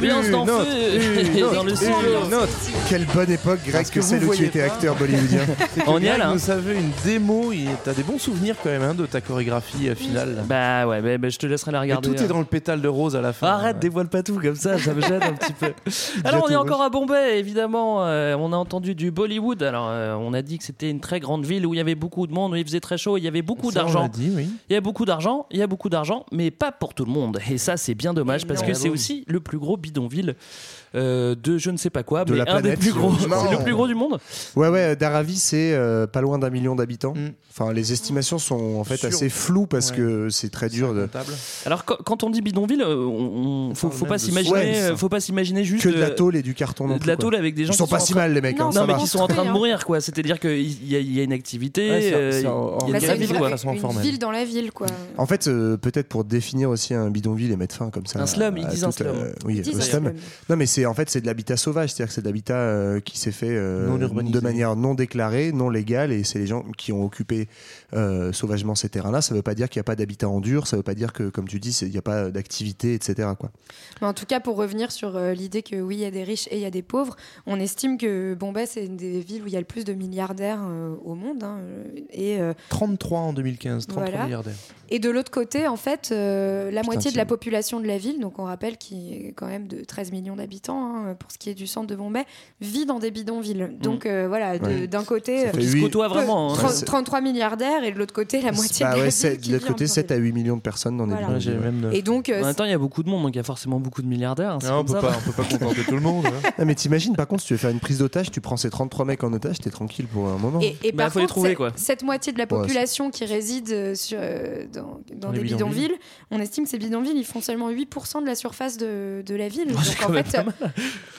Ambiance une dans le studio. Quelle bonne époque, Greg, que, celle où tu étais acteur bollywoodien. On y est, là, hein. Vous savez, une démo, et t'as des bons souvenirs quand même hein, de ta chorégraphie euh, finale. là. Bah ouais, bah, bah, je te laisserai la Et regarder. tout est dans le pétale de rose à la fin. Arrête, dévoile pas tout comme ça, ça me gêne un petit peu. Alors on est encore à Bombay, évidemment. euh, on a entendu du Bollywood. Alors euh, on a dit que c'était une très grande ville où il y avait beaucoup de monde, où il faisait très chaud, il y avait beaucoup d'argent. dit, oui. Il y a beaucoup d'argent, il y a beaucoup d'argent, mais pas pour tout le monde. Et ça, c'est bien dommage parce non. que Ah c'est bon aussi le plus gros bidonville euh, de je ne sais pas quoi, De mais la un des planète, plus gros. C'est le plus gros du monde. Ouais, ouais, Dharavi, c'est euh, pas loin d'un million d'habitants. Mm. Enfin, les estimations sont en fait Sur- assez floues parce Ouais. que c'est très dur de. Alors quand, on dit bidonville, euh, on, on- faut, pas s'imaginer, faut pas s'imaginer juste Que de la tôle et du carton non de plus, la tôle avec des gens Ils sont qui pas si mal, les mecs. Non, hein, mais qui sont en train de hein. mourir, quoi. C'est-à-dire qu'il y, a- il y a une activité, il y a- une, ville dans la ville, quoi. En fait, peut-être pour définir aussi un bidonville et mettre fin comme ça. Un slum, ils disent un slum. oui, un un slum. slum. Non, mais c'est en fait c'est de l'habitat sauvage, c'est-à-dire que c'est de l'habitat euh, qui s'est fait euh, de manière non déclarée, non légale, et c'est les gens qui ont occupé euh, sauvagement ces terrains-là. Ça veut pas dire qu'il n'y a pas d'habitat en dur, ça veut pas dire que, comme tu dis, c'est- il n'y a pas d'activité, etc. Quoi. Mais en tout cas, pour revenir sur euh, l'idée que oui, il y a des riches et il y a des pauvres, on estime que Bombay, c'est une des villes où il y a le plus de milliardaires euh, au monde. hein, et, euh, 33 en 2015, 33 Voilà. milliardaires. Et de l'autre côté, en fait, euh, la Putain, moitié de la population de la ville, donc on rappelle qu'il est quand même de 13 millions d'habitants hein, pour ce qui est du centre de Bombay, vit dans des bidonvilles. Donc euh, voilà, Ouais. d'un côté, euh, se côtoient vraiment. hein. tro- c'est- 33 milliardaires et de l'autre côté, la moitié Bah de la ouais, ville de l'autre côté, 7 à bidonville. 8 millions de personnes dans des Voilà. Bidonvilles. j'ai ouais. même neuf. Et donc, euh, En même temps, il y a beaucoup de monde, donc il y a forcément beaucoup de milliardaires. hein, Non, on peut ça. pas, on peut pas contenter tout le monde. hein. Ah, mais t'imagines, par contre, si tu veux faire une prise d'otage, tu prends ces 33 mecs en otage, t'es tranquille pour un moment. Et, et Bah, par faut les trouver, cette- quoi. cette moitié de la population qui réside euh, sur, euh, dans, dans des bidonvilles. bidonvilles, on estime que ces bidonvilles, ils font seulement 8% de la surface de, de la ville. Oh, Donc en fait, pas bah,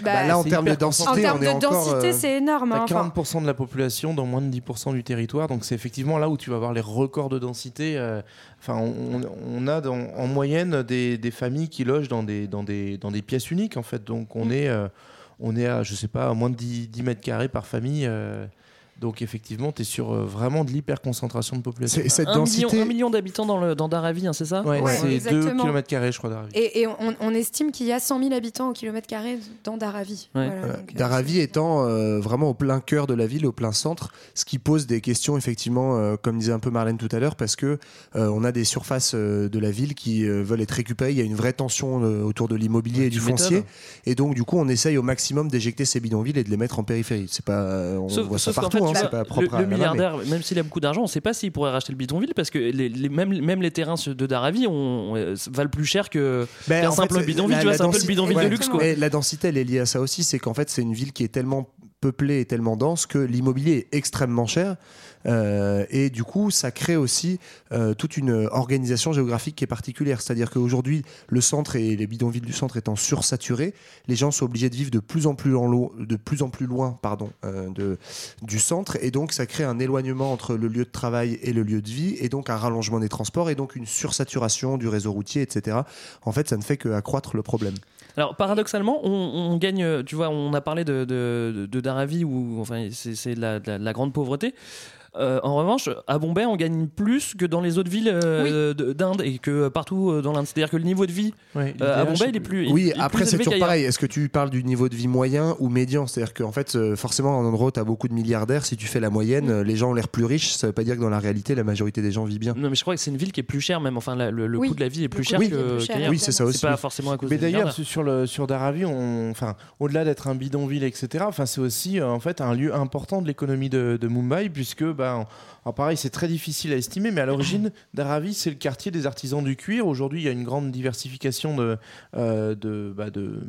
Bah, là, en termes de densité, en termes on est de encore. densité, euh, c'est énorme. hein. T'as Enfin, 40% de la population dans moins de 10% du territoire, donc c'est effectivement là où tu vas avoir les records de densité. euh, Enfin, on, on a dans- en moyenne des, des familles qui logent dans des, dans des, dans des pièces uniques, en fait. Donc on, Mm. est, euh, on est à, je sais pas, à moins de 10, 10 mètres carrés par famille. euh, donc effectivement, tu es sur euh, vraiment de l'hyperconcentration de population. c'est- cette Un million, densité. un million d'habitants dans, le, dans Dharavi, hein, c'est ça? Ouais, Ouais, c'est 2 exactement. km, je crois, d'arrivée. et, et on, on estime qu'il y a 100 000 habitants au kilomètre carré dans Dharavi. Ouais. Voilà, Voilà. donc, euh, étant euh, vraiment au plein cœur de la ville, au plein centre, ce qui pose des questions effectivement, euh, comme disait un peu Marlène tout à l'heure, parce que euh, on a des surfaces euh, de la ville qui euh, veulent être récupérées. Il y a une vraie tension euh, autour de l'immobilier et du foncier, et donc du coup on essaye au maximum d'éjecter ces bidonvilles et de les mettre en périphérie. C'est pas, euh, on Sauf, voit ça partout, fait, c'est vois, pas le, propre à le mais- milliardaire, même s'il a beaucoup d'argent, on ne sait pas s'il pourrait racheter le bidonville parce que les, les- même, même les terrains de Dharavi on, euh, valent plus cher que. Ben, un en simple fait, bidonville, la- tu vois, la c'est un peu le bidonville de luxe, quoi. La densité, elle est liée à ça aussi, c'est qu'en fait, c'est une ville qui est tellement peuplée et tellement dense que l'immobilier est extrêmement cher. Euh, et du coup, ça crée aussi euh, toute une organisation géographique qui est particulière. C'est-à-dire qu'aujourd'hui, le centre et les bidonvilles du centre étant sursaturés, les gens sont obligés de vivre de plus en plus, en de plus, en plus loin pardon, euh, du centre. Et donc, ça crée un éloignement entre le lieu de travail et le lieu de vie, et donc un rallongement des transports, et donc une sursaturation du réseau routier, etc. En fait, ça ne fait qu'accroître le problème. Alors paradoxalement, on, gagne, tu vois, on a parlé de, Dharavi où enfin, c'est la, la- la grande pauvreté. Euh, en revanche, à Bombay, on gagne plus que dans les autres villes euh, de- d'Inde et que partout euh, dans l'Inde. C'est-à-dire que le niveau de vie euh, à Bombay, il est plus. il Oui, est après c'est toujours pareil. Est-ce que tu parles du niveau de vie moyen ou médian? C'est-à-dire qu'en fait, forcément, en endroit tu as beaucoup de milliardaires, si tu fais la moyenne, les gens ont l'air plus riches. Ça veut pas dire que dans la réalité, la majorité des gens vivent bien. Non, mais je crois que c'est une ville qui est plus chère, même. Enfin, la- le, le Oui, coût de la vie est plus cher que-. Oui, c'est ça aussi. C'est pas forcément à cause Mais d'ailleurs, sur, le, sur Dharavi, on, enfin, au-delà d'être un bidonville, etc., enfin, c'est aussi en fait un lieu important de l'économie de, de Mumbai, puisque, bah, alors pareil, c'est très difficile à estimer, mais à l'origine, Dharavi, c'est le quartier des artisans du cuir. Aujourd'hui, il y a une grande diversification de, euh, de, bah, de-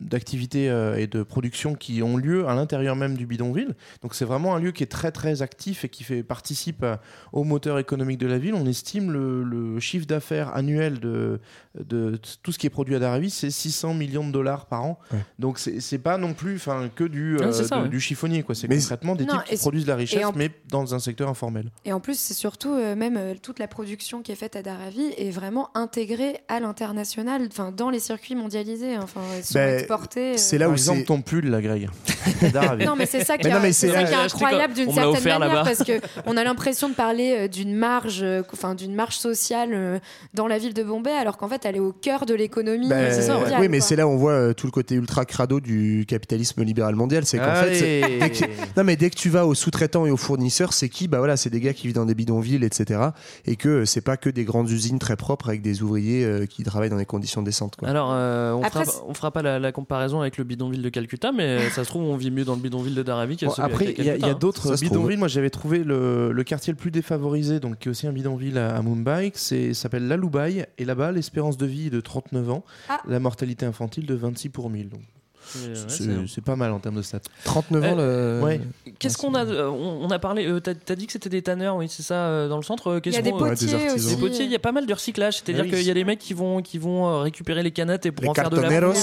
d'activités euh, et de productions qui ont lieu à l'intérieur même du bidonville. Donc, c'est vraiment un lieu qui est très, très actif et qui fait, participe à- au moteur économique de la ville. On estime le, le chiffre d'affaires annuel de, tout ce qui est produit à Dharavi, c'est 600 millions de dollars par an. Ouais. Donc c'est c'est pas non plus que du, euh, ça, ouais. du chiffonnier quoi. C'est Mais concrètement des Non, types qui produisent de la richesse, en- mais dans un un secteur informel. Et en plus, c'est surtout euh, même euh, toute la production qui est faite à Dharavi est vraiment intégrée à l'international, enfin dans les circuits mondialisés, hein. enfin sont Ben, euh. c'est là où exemple, c'est- ton pull, là, Greg. Non, mais c'est ça qui est, incroyable d'une l'a certaine manière parce que on a l'impression de parler euh, d'une marge, euh, enfin d'une marge sociale euh, dans la ville de Bombay, alors qu'en fait elle est au cœur de l'économie Bah, mondiale. oui, mais c'est là où on voit euh, tout le côté ultra crado du capitalisme libéral mondial. C'est qu'en fait, Allez. dès que- non, mais dès que tu vas aux sous-traitants et aux fournisseurs, c'est qui? Bah voilà, c'est des gars qui vivent dans des bidonvilles, etc. Et que euh, c'est pas que des grandes usines très propres avec des ouvriers euh, qui travaillent dans des conditions décentes. Quoi. Alors, euh, on, Après, fera, on fera pas la, la comparaison avec le bidonville de Calcutta, mais ça se trouve, on vit mieux dans le bidonville de Dharavi qu'à Bon, celui après, il y a, hein. d'autres bidonvilles. Moi, j'avais trouvé le, le quartier le plus défavorisé, donc qui est aussi un bidonville à, à Mumbai. C'est s'appelle Lalubai. Et là-bas, l'espérance de vie est de 39 ans. Ah. La mortalité infantile de 26 pour 1000. Donc, Mais, ouais, c'est pas mal en termes de stats. 39 ans, le... Ouais. Qu'est-ce qu'on a de- on, on a parlé. euh, T'as as dit que c'était des tanneurs, oui, c'est ça, euh, dans le centre. euh, Il y qu'est-ce a des des potiers aussi. Des potiers, il y a pas mal de recyclage, c'est-à-dire Ah oui. qu'il y a des mecs qui vont, qui vont euh, récupérer les canettes et pour Les en faire de la poudre,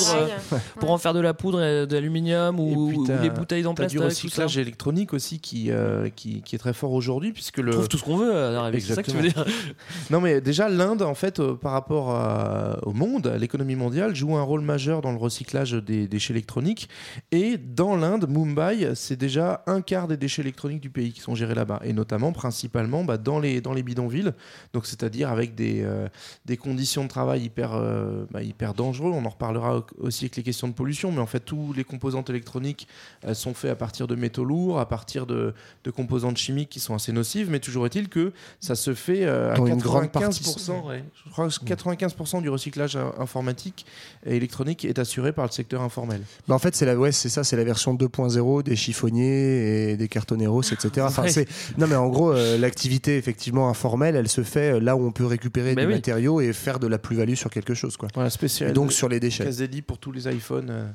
euh, pour en faire de la poudre et d'aluminium ou, Et puis, ou t'as- les bouteilles T'as d'emplacement. du tout ça. recyclage électronique aussi qui, euh, qui, qui est très fort aujourd'hui, puisque On le. trouve tout ce qu'on veut c'est ça que tu veux dire Non, mais déjà, l'Inde, en fait, euh, par rapport à- au monde, à l'économie mondiale, joue un rôle majeur dans le recyclage des déchets électroniques. Et dans l'Inde, Mumbai, c'est déjà un quart des déchets électroniques du pays qui sont gérés là-bas. Et notamment, principalement, bah, dans, les, dans les bidonvilles. Donc, c'est-à-dire avec des, euh, des conditions de travail hyper, euh, bah, hyper dangereux. On en reparlera au- aussi avec les questions de pollution. Mais en fait, tous les composantes électroniques euh, sont faits à partir de métaux lourds, à partir de, de composantes chimiques qui sont assez nocives. Mais toujours est-il que ça se fait euh, à Dans 95%. une grande partie. ouais. Je crois que 95% du recyclage informatique et électronique est assuré par le secteur informel. Bah, en fait, c'est la, ouais, c'est ça, c'est la version 2.0 des chiffonniers et des cartoneros, etc. Enfin, Ouais. c'est, non, mais en gros, euh, l'activité effectivement informelle, elle se fait euh, là où on peut récupérer des oui. matériaux et faire de la plus-value sur quelque chose, quoi. Voilà, Et spécial. donc sur les déchets. Case dédiée pour tous les iPhones euh,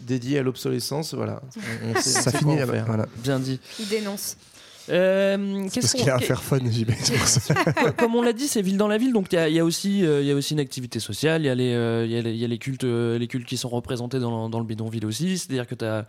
dédiés à l'obsolescence. Voilà. On- on sait- on Ça sait finit quoi en là faire. voilà. Bien dit. Il dénonce. Euh, Parce qu'est-ce qu'il y a un qu'on- Fairphone, JB, c'est pour ça. comme on l'a dit, c'est ville dans la ville, donc il y a, il y a aussi, euh, il y a aussi une activité sociale, il y a les, euh, il y a les, il y a les cultes, euh, les cultes qui sont représentés dans, dans le bidonville aussi, c'est-à-dire que tu as,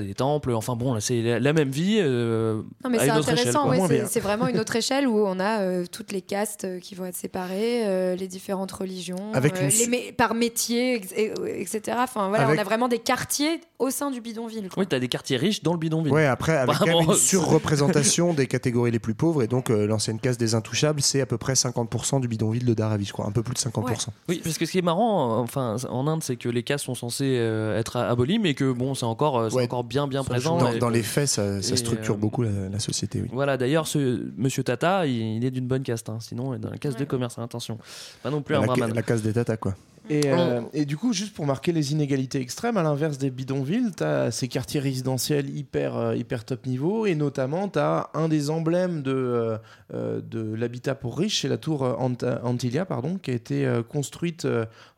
des temples, enfin bon, là c'est la, la même vie. euh, Non, mais à c'est intéressant, ouais, c'est- vraiment une autre échelle où on a euh, toutes les castes qui vont être séparées, euh, les différentes religions, Avec euh, une les su- mé- par métier, etc. Enfin voilà, Avec- on a vraiment des quartiers au sein du bidonville. quoi. Oui, tu as des quartiers riches dans le bidonville. Ouais, après, avec quand même Vraiment, une surreprésentation des catégories les plus pauvres, et donc euh, l'ancienne case des intouchables, c'est à peu près 50% du bidonville de Dharavi, je crois, un peu plus de 50%. Oui, parce que ce qui est marrant, euh, enfin, en Inde, c'est que les castes sont censés euh, être abolis, mais que bon, c'est encore, euh, c'est Ouais. encore bien, bien présent. Dans, et- dans les faits, ça, structure euh, beaucoup la, la société, oui. Voilà, d'ailleurs, ce Monsieur Tata, il, il est d'une bonne caste, hein, sinon, il est dans la caste de Ouais. commerce, hein, attention. Pas non plus un La, brahman. la case des tatas, quoi. Et, euh, et du coup, juste pour marquer les inégalités extrêmes, à l'inverse des bidonvilles, tu as ces quartiers résidentiels hyper, euh, hyper top niveau, et notamment, tu as un des emblèmes de, euh, de l'habitat pour riches, c'est la tour Ant- Antilia, pardon, qui a été construite,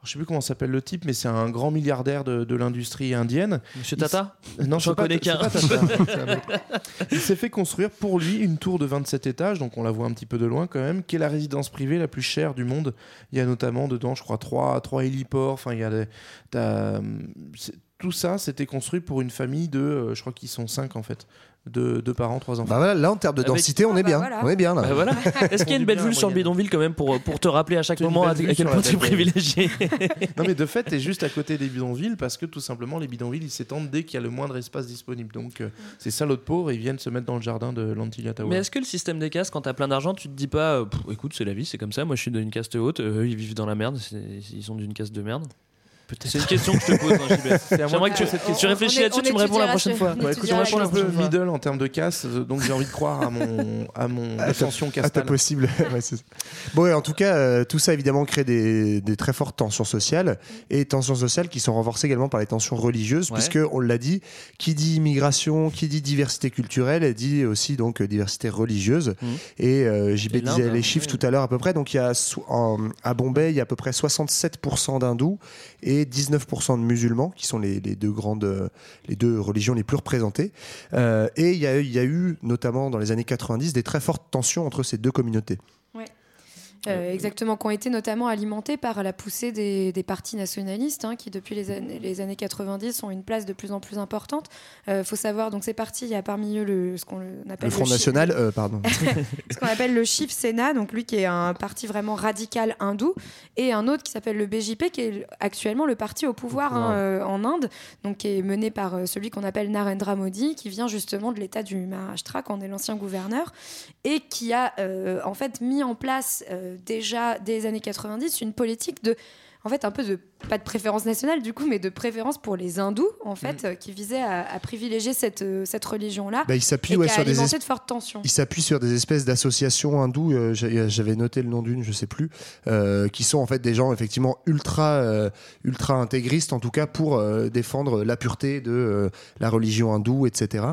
je sais plus comment s'appelle le type, mais c'est un grand milliardaire de, de l'industrie indienne. Monsieur Il Tata Non, c'est pas, connais qu'un. Il s'est fait construire pour lui une tour de 27 étages, donc on la voit un petit peu de loin quand même, qui est la résidence privée la plus chère du monde. Il y a notamment dedans, je crois, trois, trois héliports. Enfin, il y a des- hum, tout ça, c'était construit pour une famille de, euh, je crois qu'ils sont cinq en fait, de deux parents, trois enfants. Bah voilà, là, en termes de Avec- densité, on Ah est bah bien. voilà. On est bien, là. Bah voilà. Est-ce qu'il y a On une belle bien vue sur le bidonville quand même pour, pour te rappeler à chaque moment à, quel point tu es privilégié Non mais de fait, t'es juste à côté des bidonvilles parce que tout simplement les bidonvilles ils s'étendent dès qu'il y a le moindre espace disponible. Donc euh, c'est ça l'autre pauvre et ils viennent se mettre dans le jardin de l'Antilia Tower. Mais est-ce que le système des castes, quand t'as plein d'argent, tu te dis pas, euh, écoute, c'est la vie, c'est comme ça, moi je suis d'une caste haute, euh, eux ils vivent dans la merde, ils sont d'une caste de merde? C'est une question que je te pose, hein, JB. C'est J'aimerais que tu, réfléchis On là-dessus, on tu me réponds la prochaine fois. on Ouais, écoute, je suis un peu middle en termes de casse, donc j'ai envie de croire à mon, à mon attention à ta castale. possible. Ouais, c'est bon, et en tout cas, euh, tout ça évidemment crée des, des très fortes tensions sociales et tensions sociales qui sont renforcées également par les tensions religieuses, Ouais. puisque on l'a dit, qui dit immigration, qui dit diversité culturelle, elle dit aussi donc euh, diversité religieuse. Mhm. Et euh, JB Et disait les hein, chiffres tout à l'heure à peu près. Donc il y a so- en- à Bombay, il y a à peu près 67% d'hindous et 19% de musulmans, qui sont les, deux grandes, euh, les deux religions les plus représentées. Euh, et il y, y a eu, notamment dans les années 90, des très fortes tensions entre ces deux communautés. Euh, exactement, qui ont été notamment alimentés par la poussée des, des partis nationalistes, hein, qui depuis les années, les années 90 ont une place de plus en plus importante. Il faut savoir, donc ces partis, il y a parmi eux le, ce qu'on appelle Le Front National, euh, pardon. ce qu'on appelle le Shiv Sena, donc lui qui est un parti vraiment radical hindou, et un autre qui s'appelle le BJP, qui est actuellement le parti au pouvoir hein, euh, en Inde, donc qui est mené par euh, celui qu'on appelle Narendra Modi, qui vient justement de l'État du Maharashtra, quand on est l'ancien gouverneur, et qui a euh, en fait mis en place euh, déjà dès les années 90 une politique de en fait un peu de pas de préférence nationale du coup mais de préférence pour les hindous en fait euh, qui visait à, à privilégier cette, euh, cette religion là Bah, il s'appuie ouais, sur des es- de fortes tensions Il s'appuie sur des espèces d'associations hindoues, euh, j'ai- j'avais noté le nom d'une, je sais plus, euh, qui sont en fait des gens effectivement ultra, euh, ultra intégristes, en tout cas pour euh, défendre la pureté de euh, la religion hindoue, etc.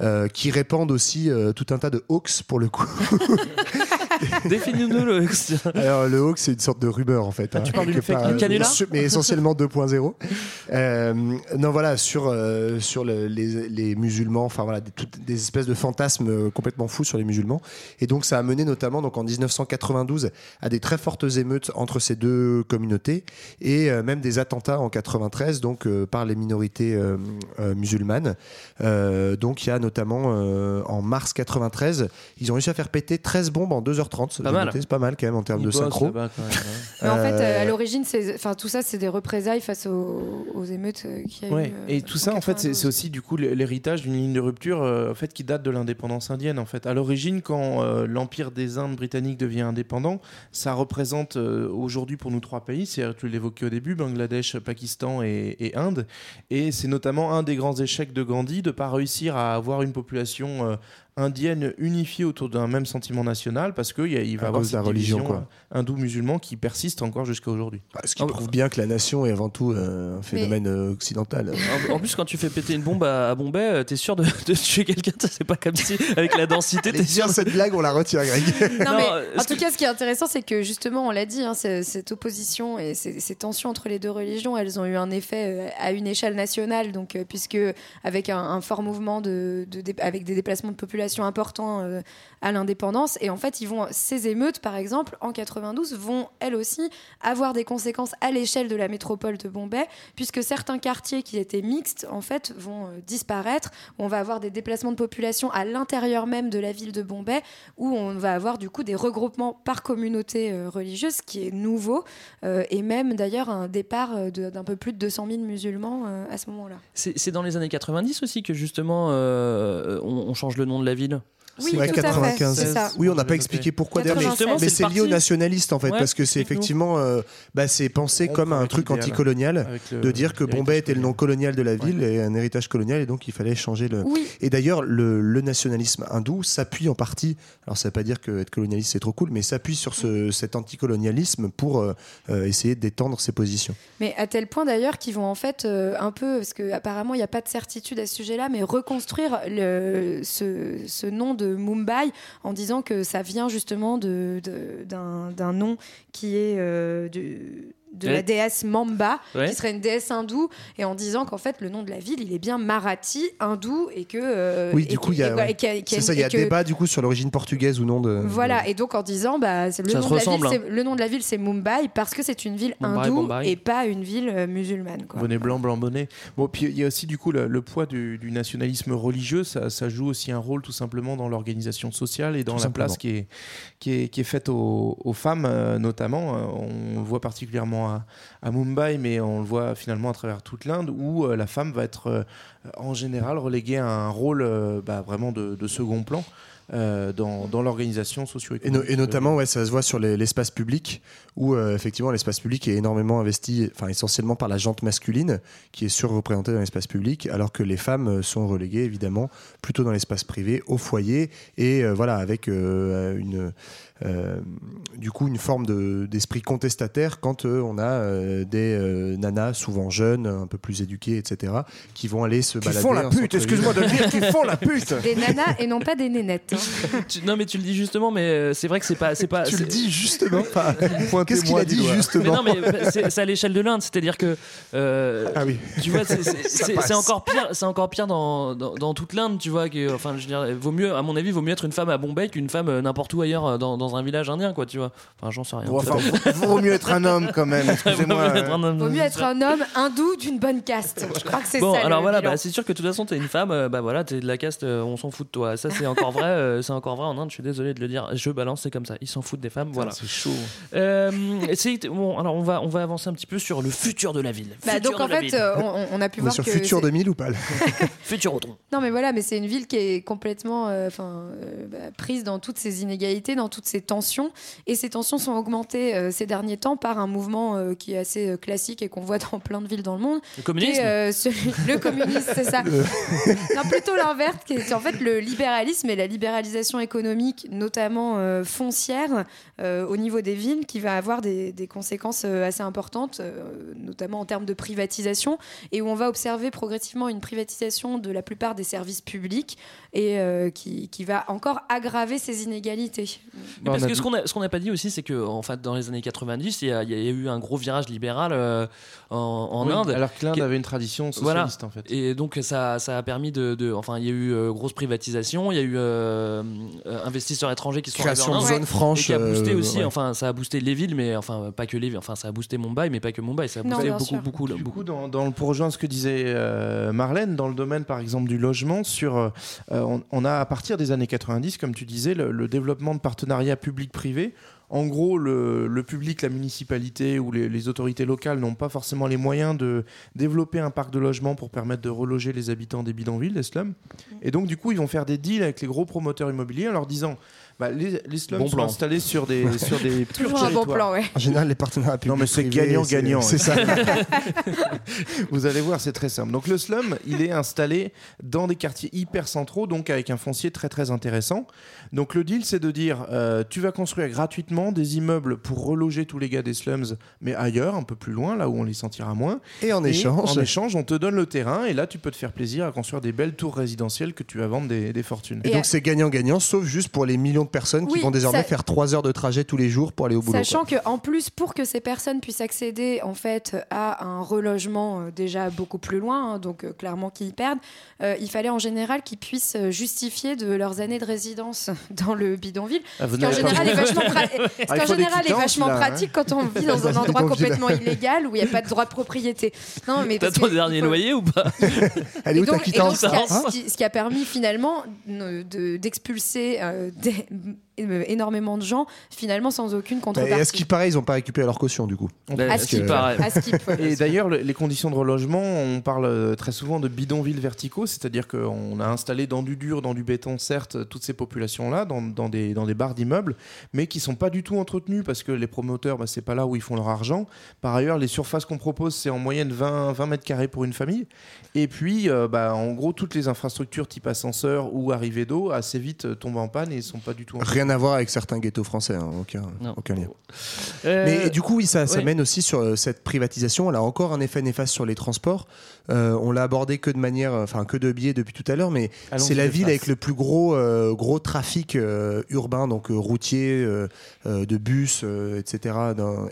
euh, qui répandent aussi euh, tout un tas de hoax pour le coup. Définis-nous le. Alors le hoax c'est une sorte de rumeur en fait. Ah, tu hein, parles d'une fake part, news. Canular euh, Mais essentiellement 2.0. Euh, non voilà sur euh, sur le- les, les musulmans, enfin voilà des, toutes des espèces de fantasmes euh, complètement fous sur les musulmans. Et donc ça a mené notamment donc en 1992 à des très fortes émeutes entre ces deux communautés et euh, même des attentats en 93 donc euh, par les minorités euh, euh, musulmanes. Euh, donc il y a notamment euh, en mars 93, ils ont réussi à faire péter 13 bombes en 2h30. Pas mal. C'est pas mal quand même en termes de synchro. là-bas, quand même, hein. Mais en fait, euh, à Euh, l'origine, c'est- enfin, tout ça, c'est des représailles face aux, aux émeutes euh, a Ouais. eu. Et tout ça, en fait, c'est 92. c'est aussi du coup l'héritage d'une ligne de rupture euh, en fait, qui date de l'indépendance indienne. En fait, à l'origine, quand euh, l'empire des Indes britanniques devient indépendant, ça représente euh, aujourd'hui pour nous trois pays. C'est tu l'évoquais au début, Bangladesh, Pakistan et, et Inde. Et c'est notamment un des grands échecs de Gandhi de pas réussir à avoir une population euh, indienne unifiée autour d'un même sentiment national parce qu'il il va À avoir cause de la cette religion, euh, hindou-musulman qui persiste encore jusqu'à aujourd'hui. Bah, Ce qui prouve bien que la nation est avant tout euh, un phénomène euh, occidental. En, en plus, quand tu fais péter une bombe à, à Bombay, euh, t'es sûr de, de tuer quelqu'un. C'est pas comme si, avec la densité, t'es sûr. Bien cette blague, on la retient, Greg. Non, Non, mais en tout que- cas, ce qui est intéressant, c'est que justement, on l'a dit, hein, cette opposition et ces, ces tensions entre les deux religions, elles ont eu un effet à une échelle nationale, donc euh, puisque avec un, un fort mouvement de, de avec des déplacements de population importants euh, à l'indépendance, et en fait, ces émeutes, par exemple, en 92, vont elles aussi avoir des conséquences à l'échelle de la métropole de Bombay, puisque certains quartiers qui étaient mixtes, en fait, vont euh, disparaître. On va avoir des déplacements de population à l'intérieur même de la ville de Bombay, où on va avoir du coup des regroupements par communauté euh, religieuse, ce qui est nouveau, et même d'ailleurs un départ d'un peu plus de 200 000 musulmans à ce moment-là. C'est dans les années 90 aussi que justement on, on change le nom de la ville ville oui, Ouais, tout à fait, 95. c'est ça. Oui, on n'a pas expliqué pourquoi d'ailleurs, mais, 96. mais c'est lié aux nationalistes en fait, Ouais, parce que c'est effectivement, euh, bah, c'est pensé comme un truc anticolonial, le- de dire que Bombay était le nom colonial. de la ville et un héritage colonial, et donc il fallait changer le. Oui, Et d'ailleurs, le, le nationalisme hindou s'appuie en partie, alors ça ne veut pas dire qu'être colonialiste c'est trop cool, mais s'appuie sur ce, cet anticolonialisme pour euh, euh, essayer d'étendre ses positions. mais à tel point d'ailleurs qu'ils vont en fait euh, un peu, parce qu'apparemment il n'y a pas de certitude à ce sujet-là, mais reconstruire le, ce, ce nom de Mumbai en disant que ça vient justement d'un nom qui est euh, de Ouais. la déesse Mamba, Ouais. qui serait une déesse hindoue, et en disant qu'en fait le nom de la ville il est bien Marathi, hindou, et que. euh, Oui, du coup, il y a. C'est ça, il y a débat du coup sur l'origine portugaise ou non de. Voilà, et donc en disant, bah, c'est- le, Ça nom se de la ville, ressemble, hein. c'est- le nom de la ville, c'est Mumbai, parce que c'est une ville Mumbai, hindoue Mumbai. et pas une ville euh, musulmane. Quoi. Bonnet blanc, blanc bonnet. Bon, puis il y a aussi du coup le, le poids du, du nationalisme religieux. Ça, ça joue aussi un rôle tout simplement dans l'organisation sociale et dans Tout la simplement. place qui est, qui est, qui est faite aux, aux femmes, euh, notamment. On le voit particulièrement à, Mumbai, mais on le voit finalement à travers toute l'Inde, où euh, la femme va être euh, en général reléguée à un rôle euh, bah, vraiment de, second plan. dans, l'organisation socio-économique. no- et notamment, ça se voit sur les- l'espace public, où effectivement l'espace public est énormément investi, enfin essentiellement par la jante masculine, qui est surreprésentée dans l'espace public, alors que les femmes sont reléguées évidemment plutôt dans l'espace privé, au foyer, et voilà, avec une, du coup une forme de- d'esprit contestataire quand euh, on a euh, des euh, nanas, souvent jeunes, un peu plus éduquées, etc., qui vont aller se Qui balader. font la pute, excuse-moi de le dire, qui font la pute Des nanas et non pas des nénettes. hein. Tu- non, mais tu le dis justement, mais euh, c'est vrai que c'est pas, c'est pas. Tu le dis justement. Enfin, Qu'est-ce qu'il a dit. Mais justement non, mais c'est c'est à l'échelle de l'Inde, c'est-à-dire que euh, Ah oui. tu vois, c'est- encore pire, c'est encore pire dans, dans, dans toute l'Inde, tu vois. Que, enfin, je veux dire, vaut mieux, à mon avis, vaut mieux être une femme à Bombay qu'une femme euh, n'importe où ailleurs euh, dans, dans dans un village indien, quoi, tu vois. Enfin, j'en sais rien. Bon, enfin, vaut, mieux être un homme quand même. Excusez-moi. Vaut mieux être un homme. Vaut mieux être un homme hindou d'une bonne caste. Je crois que c'est Bon, ça. alors le voilà, bah, c'est sûr que de toute façon, t'es une femme, euh, bah voilà, t'es de la caste, euh, on s'en fout de toi. Ça, c'est encore vrai, euh, c'est encore vrai en Inde, je suis désolé de le dire. Je balance, c'est comme ça. Ils s'en foutent des femmes, voilà. C'est chaud. Euh, bon, alors on va, on va avancer un petit peu sur le futur de la ville. Bah, Futur donc de en la fait, ville. euh, on, on a pu On voir sur que Futur c'est- 2000 ou pas Futur Autron. Non, mais voilà, mais c'est une ville qui est complètement euh, enfin, bah, prise dans toutes ces inégalités, dans toutes ces tensions. Et ces tensions sont augmentées euh, ces derniers temps par un mouvement euh, qui est assez euh, classique et qu'on voit dans plein de villes dans le monde. Le communisme euh, celui- Le communisme, c'est ça. non, plutôt l'inverse, qui est en fait le libéralisme et la libéralisation économique, notamment euh, foncière, euh, au niveau des villes, qui va avoir des, des conséquences euh, assez importantes, euh, notamment en termes de privatisation, et où on va observer progressivement une privatisation de la plupart des services publics et euh, qui, qui va encore aggraver ces inégalités. Mais parce que ce qu'on a, ce qu'on n'a pas dit aussi, c'est que en fait, dans les années 90, il y a, il y a eu un gros virage libéral euh, en, en Oui, Inde. Alors que l'Inde avait une tradition Voilà. socialiste en fait. Et donc ça, ça a permis de, de- enfin il y a eu euh, grosse privatisation, il y a eu investisseurs étrangers qui sont Création de zones franches. Boosté euh, aussi, ouais. enfin ça a boosté les villes, mais enfin pas que les villes, enfin ça a boosté Mumbai, mais pas que Mumbai, ça a boosté beaucoup, sûr. beaucoup, Du beaucoup. coup, dans, dans le- pour rejoindre ce que disait euh, Marlène, dans le domaine par exemple du logement, sur, euh, on, on a à partir des années 90, comme tu disais, le, le développement de partenariats public-privé. En gros, le, le public, la municipalité ou les, les autorités locales n'ont pas forcément les moyens de développer un parc de logement pour permettre de reloger les habitants des bidonvilles, des slums. Et donc, du coup, ils vont faire des deals avec les gros promoteurs immobiliers en leur disant bah, slums Bon sont plan. installés sur des, sur des Toujours un bon plan, ouais. En général, les partenariats publics. Non, mais c'est gagnant-gagnant, C'est ça. Vous allez voir, c'est très simple. Donc le slum, il est installé dans des quartiers hyper centraux, donc avec un foncier très très intéressant. Donc le deal, c'est de dire, euh, tu vas construire gratuitement des immeubles pour reloger tous les gars des slums, mais ailleurs, un peu plus loin, là où on les sentira moins. Et en Et échange, en échange, on te donne le terrain, et là, tu peux te faire plaisir à construire des belles tours résidentielles que tu vas vendre des, des fortunes. Et Et donc à- c'est gagnant-gagnant, sauf juste pour les millions de personnes qui vont désormais ça- faire 3 heures de trajet tous les jours pour aller au boulot. Sachant que en plus, pour que ces personnes puissent accéder en fait à un relogement euh, déjà beaucoup plus loin, hein, donc euh, clairement qu'ils perdent, euh, il fallait en général qu'ils puissent euh, justifier de leurs années de résidence dans le bidonville. Ah, Ce qui en général est vachement, pra- Ah, en général est vachement là, hein. pratique quand on vit dans un endroit complètement illégal où il n'y a pas de droit de propriété. Non, mais T'as ton que dernier faut- loyer ou pas Elle est et où ta quittance ce, qui a, Hein ce qui- a permis finalement euh, de- d'expulser euh, des- euh, énormément de gens finalement sans aucune Bah, contrepartie. et à ce qui paraît, ils n'ont pas récupéré leur caution du coup. Bah, À ce qui paraît. Et d'ailleurs, le- les conditions de relogement, on parle euh, très souvent de bidonvilles verticaux, c'est-à-dire qu'on a installé dans du dur, dans du béton, certes, toutes ces populations-là, dans, dans des, dans des barres d'immeubles, mais qui sont pas du tout entretenues parce que les promoteurs, bah, c'est pas là où ils font leur argent. Par ailleurs, les surfaces qu'on propose, c'est en moyenne 20, 20 mètres carrés pour une famille. Et puis, euh, bah, en gros, toutes les infrastructures type ascenseur ou arrivée d'eau, assez vite euh, tombent en panne et sont pas du tout entretenues. Rien à voir avec certains ghettos français, hein, aucun, aucun lien. Euh, Mais du coup, oui, ça, ça ouais. mène aussi sur euh, cette privatisation. Elle a encore un effet néfaste sur les transports. Euh, on l'a abordé que de manière, euh, enfin que de biais depuis tout à l'heure, mais c'est la ville face. avec le plus gros euh, gros trafic euh, urbain, donc euh, routier, de bus, euh, etc.,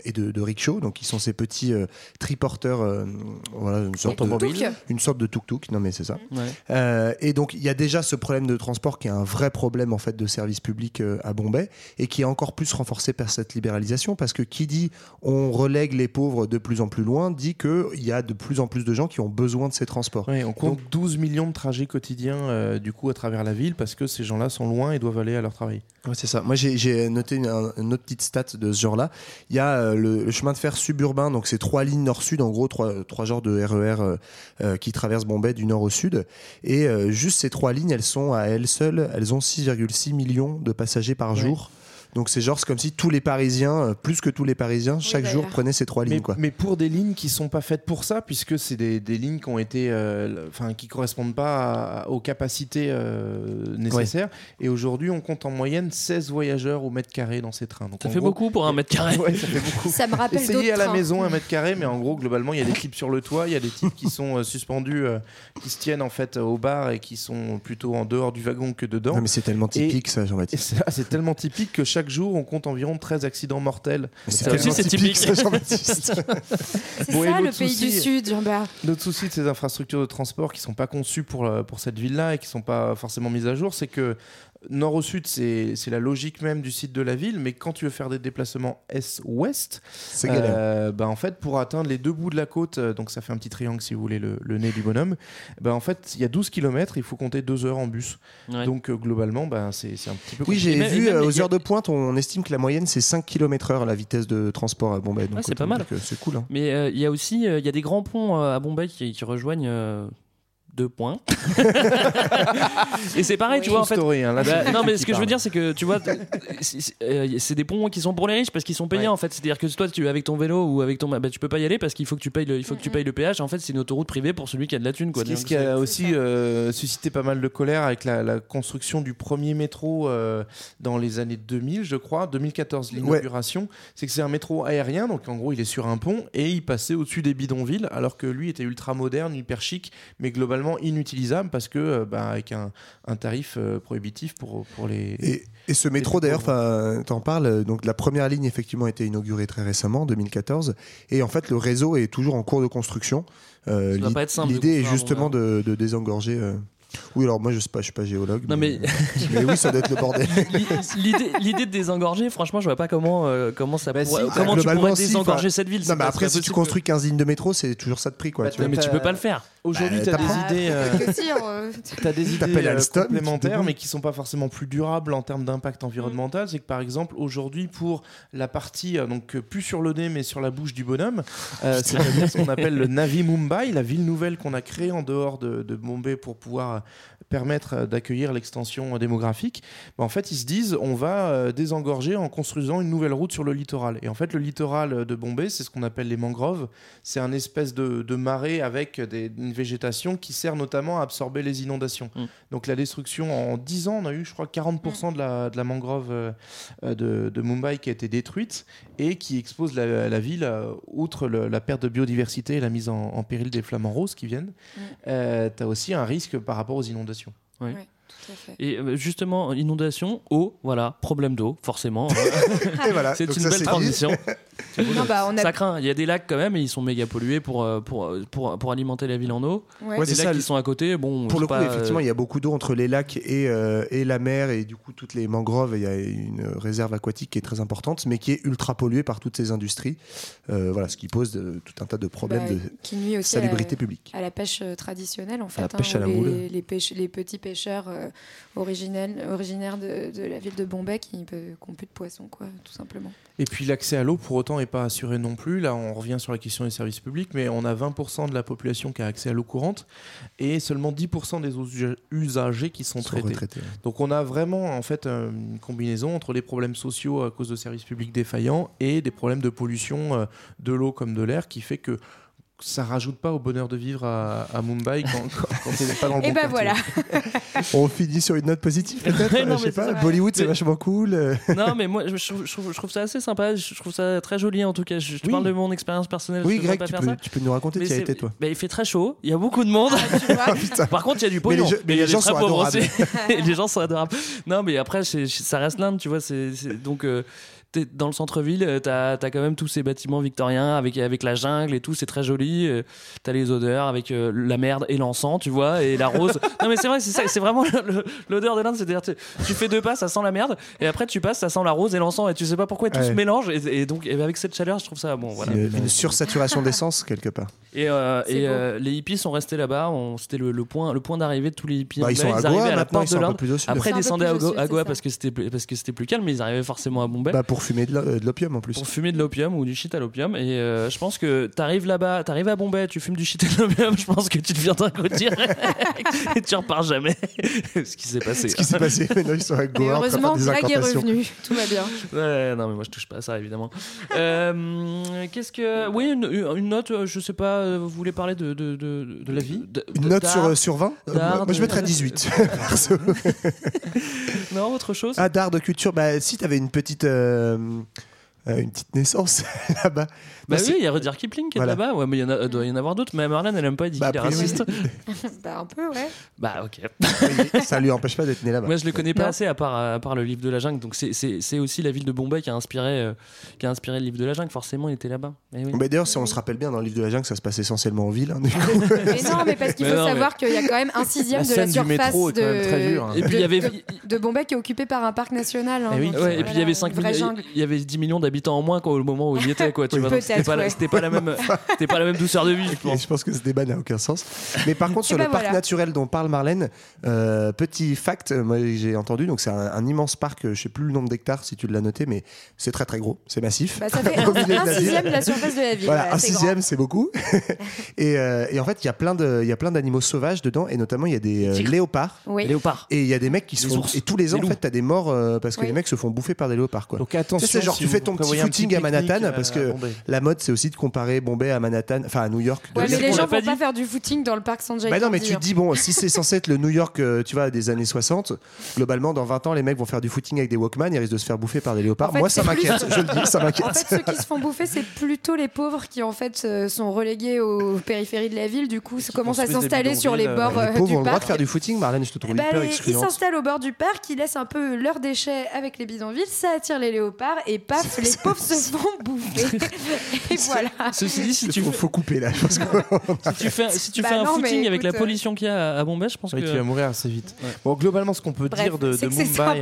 et de, de rickshaws. Donc, qui sont ces petits euh, triporteurs, euh, voilà, une sorte, de, Tuk-tuk. une sorte de tuk-tuk. Non, mais c'est ça. Ouais. Euh, et donc il y a déjà ce problème de transport qui est un vrai problème en fait de service public euh, à Bombay et qui est encore plus renforcé par cette libéralisation parce que qui dit on relègue les pauvres de plus en plus loin dit que il y a de plus en plus de gens qui ont besoin de ces transports. On compte 12 millions de trajets quotidiens euh, du coup à travers la ville parce que ces gens-là sont loin et doivent aller à leur travail. Ouais, c'est ça. Moi, j'ai- noté une, un- une autre petite stat de ce genre-là. Il y a euh, le, le chemin de fer suburbain, donc c'est trois lignes nord-sud, en gros, trois, trois genres de RER euh, euh, qui traversent Bombay du nord au sud. Et juste ces trois lignes, elles sont à elles seules, elles ont 6,6 millions de passagers par Ouais. jour. Donc c'est genre c'est comme si tous les Parisiens, euh, plus que tous les Parisiens, chaque jour prenaient ces trois lignes. Mais, Quoi. mais pour des lignes qui sont pas faites pour ça, puisque c'est des, des lignes qui ont été, euh, enfin, qui correspondent pas à- aux capacités euh, nécessaires. Et aujourd'hui, on compte en moyenne 16 voyageurs au mètre carré dans ces trains. Donc, Ça fait gros- beaucoup pour un mètre carré. Ouais, ça fait beaucoup. Ça me rappelle Essayez à la trains. maison un mètre carré, mais en gros, globalement, il y a des types sur le toit, il y a des types qui sont euh, suspendus, euh, qui se tiennent en fait au bar et qui sont plutôt en dehors du wagon que dedans. Non, mais c'est tellement typique ça, Jean-Baptiste. ça, c'est tellement typique que chaque jour, on compte environ 13 accidents mortels. C'est aussi, c'est typique. C'est Bon, ça le pays souci- du Sud, Jean-Bert. L'autre souci de ces infrastructures de transport qui sont pas conçues pour, la- pour cette ville-là et qui sont pas forcément mises à jour, c'est que nord au sud, c'est c'est la logique même du site de la ville, mais quand tu veux faire des déplacements est-ouest, euh, bah, en fait, pour atteindre les deux bouts de la côte, euh, donc ça fait un petit triangle si vous voulez le, le nez du bonhomme, bah, en fait, il y a 12 km, il faut compter deux heures en bus. Ouais. Donc euh, globalement, bah, c'est c'est un petit peu Oui, j'ai vu euh, aux heures de pointe, on estime que la moyenne c'est 5 km/h la vitesse de transport à Bombay. Ouais, c'est pas mal. C'est cool. hein. Mais euh, il y a aussi euh, il y a des grands ponts à Bombay qui, qui rejoignent euh, deux points. et c'est pareil, tu vois, en fait. Story, hein, là, Bah, non, mais ce que je veux dire, c'est que tu vois, c'est- euh, des ponts qui sont pour les riches parce qu'ils sont Ouais. en fait. C'est-à-dire que toi, tu avec ton vélo ou avec ton, bah, tu peux pas y aller parce qu'il faut que tu payes le, il faut que tu payes le péage. En fait, c'est une autoroute privée pour celui qui a de la thune, quoi. Ce qui, a aussi euh, suscité pas mal de colère avec la, la construction du premier métro euh, dans les années 2000, je crois, 2014, l'inauguration, c'est que c'est un métro aérien, donc en gros il est sur un pont et il passait au-dessus des bidonvilles, alors que lui était ultra moderne, hyper chic, mais globalement inutilisable parce que euh, bah, avec un, un tarif euh, prohibitif pour, pour les. Et, et ce métro d'ailleurs, t'en parles, euh, donc la première ligne effectivement a été inaugurée très récemment, en 2014, et en fait le réseau est toujours en cours de construction. Euh, L'idée est justement de, de désengorger. euh, Oui, alors moi je sais pas, je suis pas géologue. Non, mais- mais oui, ça doit être le bordel. L'idée, l'idée de désengorger, franchement, je vois pas comment, euh, comment ça Bah, pourrait- si, comment tu Globalement, pourrais si, désengorger cette ville. Non, mais après, si tu construis 15 lignes de métro, c'est toujours ça de prix, quoi. Bah, tu vois. mais tu peux pas le faire. Aujourd'hui, Bah, tu as t'apprends. des idées. euh, T'as des idées T'appelles euh, Alstom, tu complémentaires, mais qui sont pas forcément plus durables en termes d'impact environnemental. C'est que par exemple, aujourd'hui, pour la partie, euh, donc plus sur le nez, mais sur la bouche du bonhomme, euh, c'est-à-dire ce qu'on appelle le Navi Mumbai, la ville nouvelle qu'on a créée en dehors de, de Bombay pour pouvoir permettre d'accueillir l'extension démographique, bah, en fait, ils se disent on va euh, désengorger en construisant une nouvelle route sur le littoral. Et en fait, le littoral de Bombay, c'est ce qu'on appelle les mangroves. C'est un espèce de, de marais avec des- une végétation qui sert notamment à absorber les inondations. Mm. Donc la destruction, en 10 ans, on a eu, je crois, 40% de, la, de la mangrove euh, de, de Mumbai qui a été détruite et qui expose la, la ville, euh, outre le- la perte de biodiversité et la mise en, en péril des flamants roses qui viennent, Mm. tu as aussi un risque par rapport aux inondations. Ouais. Ouais, tout à fait. Et euh, justement, inondation, eau, voilà, problème d'eau, forcément. Et voilà, c'est une ça, belle transition. Non, bah, on a- Ça craint. Il y a des lacs quand même, et ils sont méga pollués pour, euh, pour, euh, pour, pour alimenter la ville en eau. Ouais. Ouais, les c'est lacs ça, qui sont à côté, bon. Pour le coup, pas, effectivement, euh, il y a beaucoup d'eau entre les lacs et, euh, et la mer, et du coup, toutes les mangroves. Il y a une réserve aquatique qui est très importante, mais qui est ultra polluée par toutes ces industries. Euh, voilà, ce qui pose de- tout un tas de problèmes Bah, de qui nuit aussi à salubrité la- publique. à la pêche traditionnelle en fait. la pêche hein, à la moule. pêche- les petits pêcheurs euh, originels- originaires de, de la ville de Bombay qui n'ont plus de poissons, quoi, tout simplement. Et puis l'accès à l'eau, pour autant, n'est pas assuré non plus. Là, on revient sur la question des services publics, mais on a 20% de la population qui a accès à l'eau courante et seulement 10% des us- usagers qui sont Sont traités. retraités, ouais. Donc on a vraiment en fait euh, une combinaison entre les problèmes sociaux à cause de services publics défaillants et des problèmes de pollution euh, de l'eau comme de l'air qui fait que ça rajoute pas au bonheur de vivre à, à Mumbai quand, quand, quand t'es pas dans le Et bon ben quartier. voilà. On finit sur une note positive, peut-être non, Je sais pas. Bollywood, c'est Mais- vachement cool. euh. non, mais moi, je, je trouve, je ça assez sympa. Je trouve ça très joli en tout cas. Je, je Oui. parle de mon expérience personnelle. Oui, Greg, pas tu faire peux, ça. tu peux nous raconter, as c'est- été, toi. bah, il fait très chaud, il y a beaucoup de monde. Tu vois Ah, putain. Par contre, il y a du pognon. les gens- mais il y a les des gens sont adorables. les gens sont adorables. Non, mais après, ça reste l'Inde, tu vois. donc, euh, t'es dans le centre-ville, euh, t'as as quand même tous ces bâtiments victoriens avec, avec la jungle et tout, c'est très joli. euh, T'as les odeurs avec euh, la merde et l'encens, tu vois, et la rose. non, mais c'est vrai, c'est ça, c'est vraiment l'odeur de l'Inde. C'est-à-dire, tu, tu fais deux pas, ça sent la merde, et après tu passes, ça sent la rose et l'encens, et tu sais pas pourquoi tout Ouais. se mélange. Et, et donc, et avec cette chaleur, je trouve ça bon. Voilà. Une, une sursaturation d'essence, quelque part. Et, euh, euh, les hippies sont restés là-bas. C'était le, le point, le point d'arrivée de tous les hippies. Bah, ils sont à arrivaient Goa à la maintenant, porte ils sont de l'Inde. Après, ils descendaient à, Goa parce que c'était plus- parce que c'était plus calme, mais ils arrivaient forcément à Bombay Bah, pour fumer de l'o- euh, de l'opium en plus. pour fumer de l'opium ou du shit à l'opium. Et euh, je pense que t'arrives là-bas, t'arrives à Bombay, tu fumes du shit à l'opium. Je pense que tu deviendras côtier et tu repars jamais. Ce qui s'est passé. Ce qui s'est passé, maintenant ils sont à Mais Goa heureusement, Greg est revenu. Tout va bien. Ouais, non, mais moi je touche pas à ça évidemment. Euh, Qu'est-ce que. Oui, une, une note, je sais pas, vous voulez parler de, de, de, De la vie de- Une de- note sur, sur 20 Euh, d'art, Moi, je mettrais 18. Perso. Non, autre chose ah, d'art, de culture. Bah, si tu avais une petite. euh, euh, une petite naissance là-bas. Bah Non, oui, il y a Rudyard Kipling qui est Voilà. là-bas. Ouais, mais il y en a, doit y en avoir d'autres. Mais Marlène, elle aime pas dire Bah, qu'il est raciste. bah, un peu, ouais. Bah, ok. ça lui empêche pas d'être né là-bas. Moi, je le connais pas Non. assez à part, à part le livre de la jungle. Donc, c'est- aussi la ville de Bombay qui a inspiré, euh, qui a inspiré le livre de la jungle. Forcément, il était là-bas. Eh oui. Mais d'ailleurs, si on se rappelle bien, dans le livre de la jungle, ça se passe essentiellement en ville. hein, du coup. Mais non, mais parce qu'il faut non, mais- savoir qu'il y a quand même un sixième La de la surface métro est quand même très dure, hein. de, Et puis, il y avait. de, de Bombay qui est occupé par un parc national. hein, Eh oui. donc, Ouais, et puis il y avait 5 vraie millions, jungle. il y avait 10 millions d'habitants en moins quoi, au moment où il y était quoi. Tu Oui. vois, c'était pas, la- ouais. c'était pas la même, c'était pas la même douceur de vie. je pense. je pense que ce débat n'a aucun sens. Mais par contre, sur ben le parc naturel dont parle Marlène, euh, petit fact, euh, moi j'ai entendu, donc c'est un, un immense parc, euh, je sais plus le nombre d'hectares si tu l'as noté, mais c'est très très gros, c'est massif. Bah, ça fait un, sixième de la surface de la ville. Voilà, voilà, un c'est grand. sixième, c'est beaucoup. et, euh, et en fait, il y a plein de, il y a plein d'animaux sauvages dedans, et notamment il y a des euh, léopards. Oui. Léopard. Et il y a des mecs qui se font. Et tous les ans, en fait, t'as des morts parce que les mecs se font bouffer par des léopards, quoi. Donc Tu attention. sais, c'est genre, si tu fais ton petit footing à Manhattan, pique-nique, parce euh, que la mode, c'est aussi de comparer Bombay à Manhattan, enfin à New York. de Ouais, mais les gens vont pas faire du footing dans le parc Sanjay. Bah non, mais tu te dis, bon, si c'est censé être le New York, euh, tu vois, des années 60, globalement, dans 20 ans, les mecs vont faire du footing avec des Walkman, ils risquent de se faire bouffer par des léopards. En fait, Moi, ça m'inquiète, je le dis, ça En m'inquiète. fait, ceux qui se font bouffer, c'est plutôt les pauvres qui en fait euh, sont relégués aux périphéries de la ville. Du coup, commencent à s'installer sur les bords les euh, pauvres du ont le droit de parc. faire du footing, Marlène, je te trouve Bah, hyper les- ils s'installent au bord du parc, ils laissent un peu leurs déchets avec les bidonvilles, ça attire les léopards et paf, les pauvres se font bouffer. et voilà. Ceci dit, si tu, Il faut, couper là. si tu fais, si tu Bah fais un non, footing avec la pollution qu'il y a à Bombay, je pense que. tu vas mourir assez vite. Ouais. Bon, globalement, ce qu'on peut Bref, dire de, Mumbai sympa.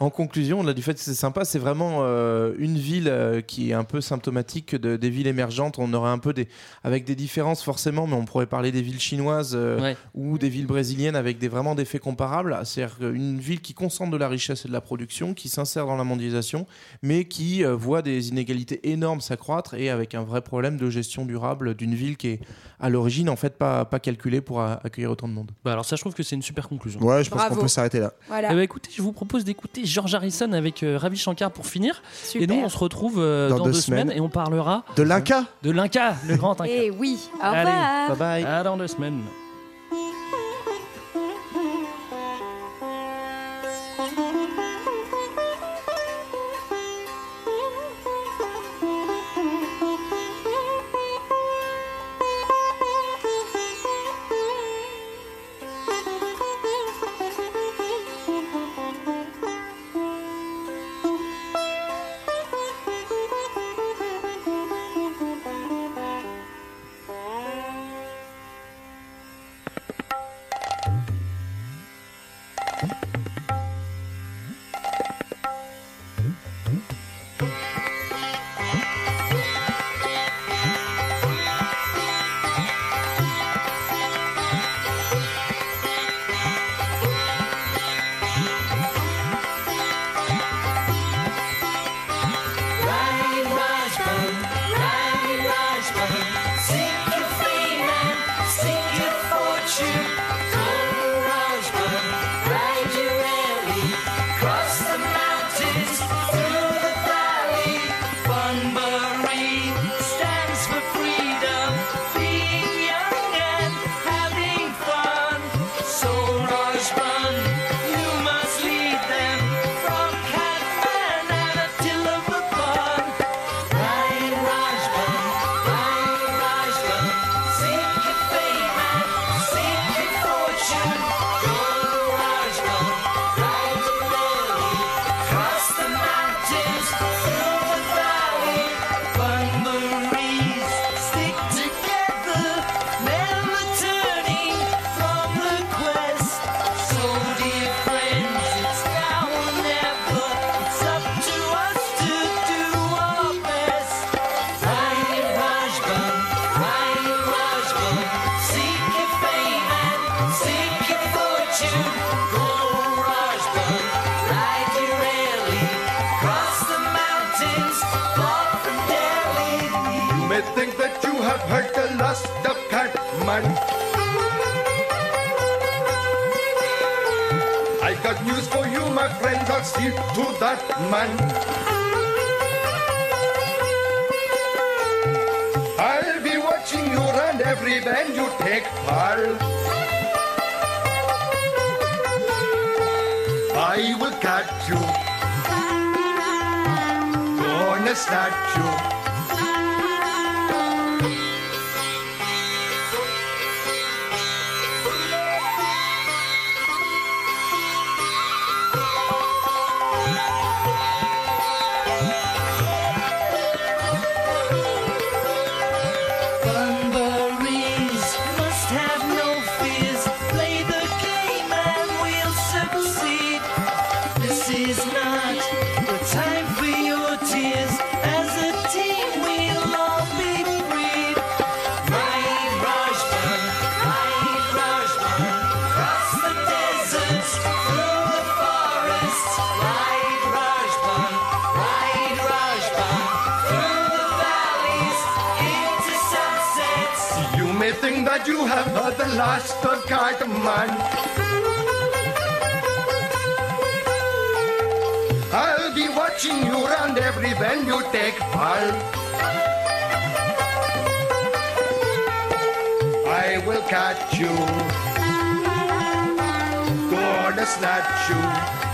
en, en conclusion, là, du fait que c'est sympa, c'est vraiment euh, une ville euh, qui est un peu symptomatique de, des villes émergentes. On aurait un peu des, avec des différences forcément, mais on pourrait parler des villes chinoises euh, Ouais. ou des villes brésiliennes avec des vraiment des faits comparables. C'est-à-dire une ville qui concentre de la richesse et de la production, qui s'insère dans la mondialisation, mais qui euh, voit des inégalités énormes s'accroître et avec un vrai problème de gestion durable d'une ville qui est à l'origine en fait pas, pas calculée pour a- accueillir autant de monde. Bah alors ça, je trouve que c'est une super conclusion. Ouais, je pense Bravo. qu'on peut s'arrêter là. Voilà. Eh ben, écoutez, je vous propose d'écouter George Harrison avec euh, Ravi Shankar pour finir. Super. Et nous, on se retrouve euh, Dans dans, deux deux semaines. semaines. et on parlera De l'Inca de l'Inca, le grand Inca. Et oui, au Allez, revoir. Bye bye. À dans deux semaines. news for you, my friend. I'll see to that man. I'll be watching you and every bend you take part. I will catch you. Gonna snatch you. catching you round every bend you take part. I will catch you, gonna snatch you.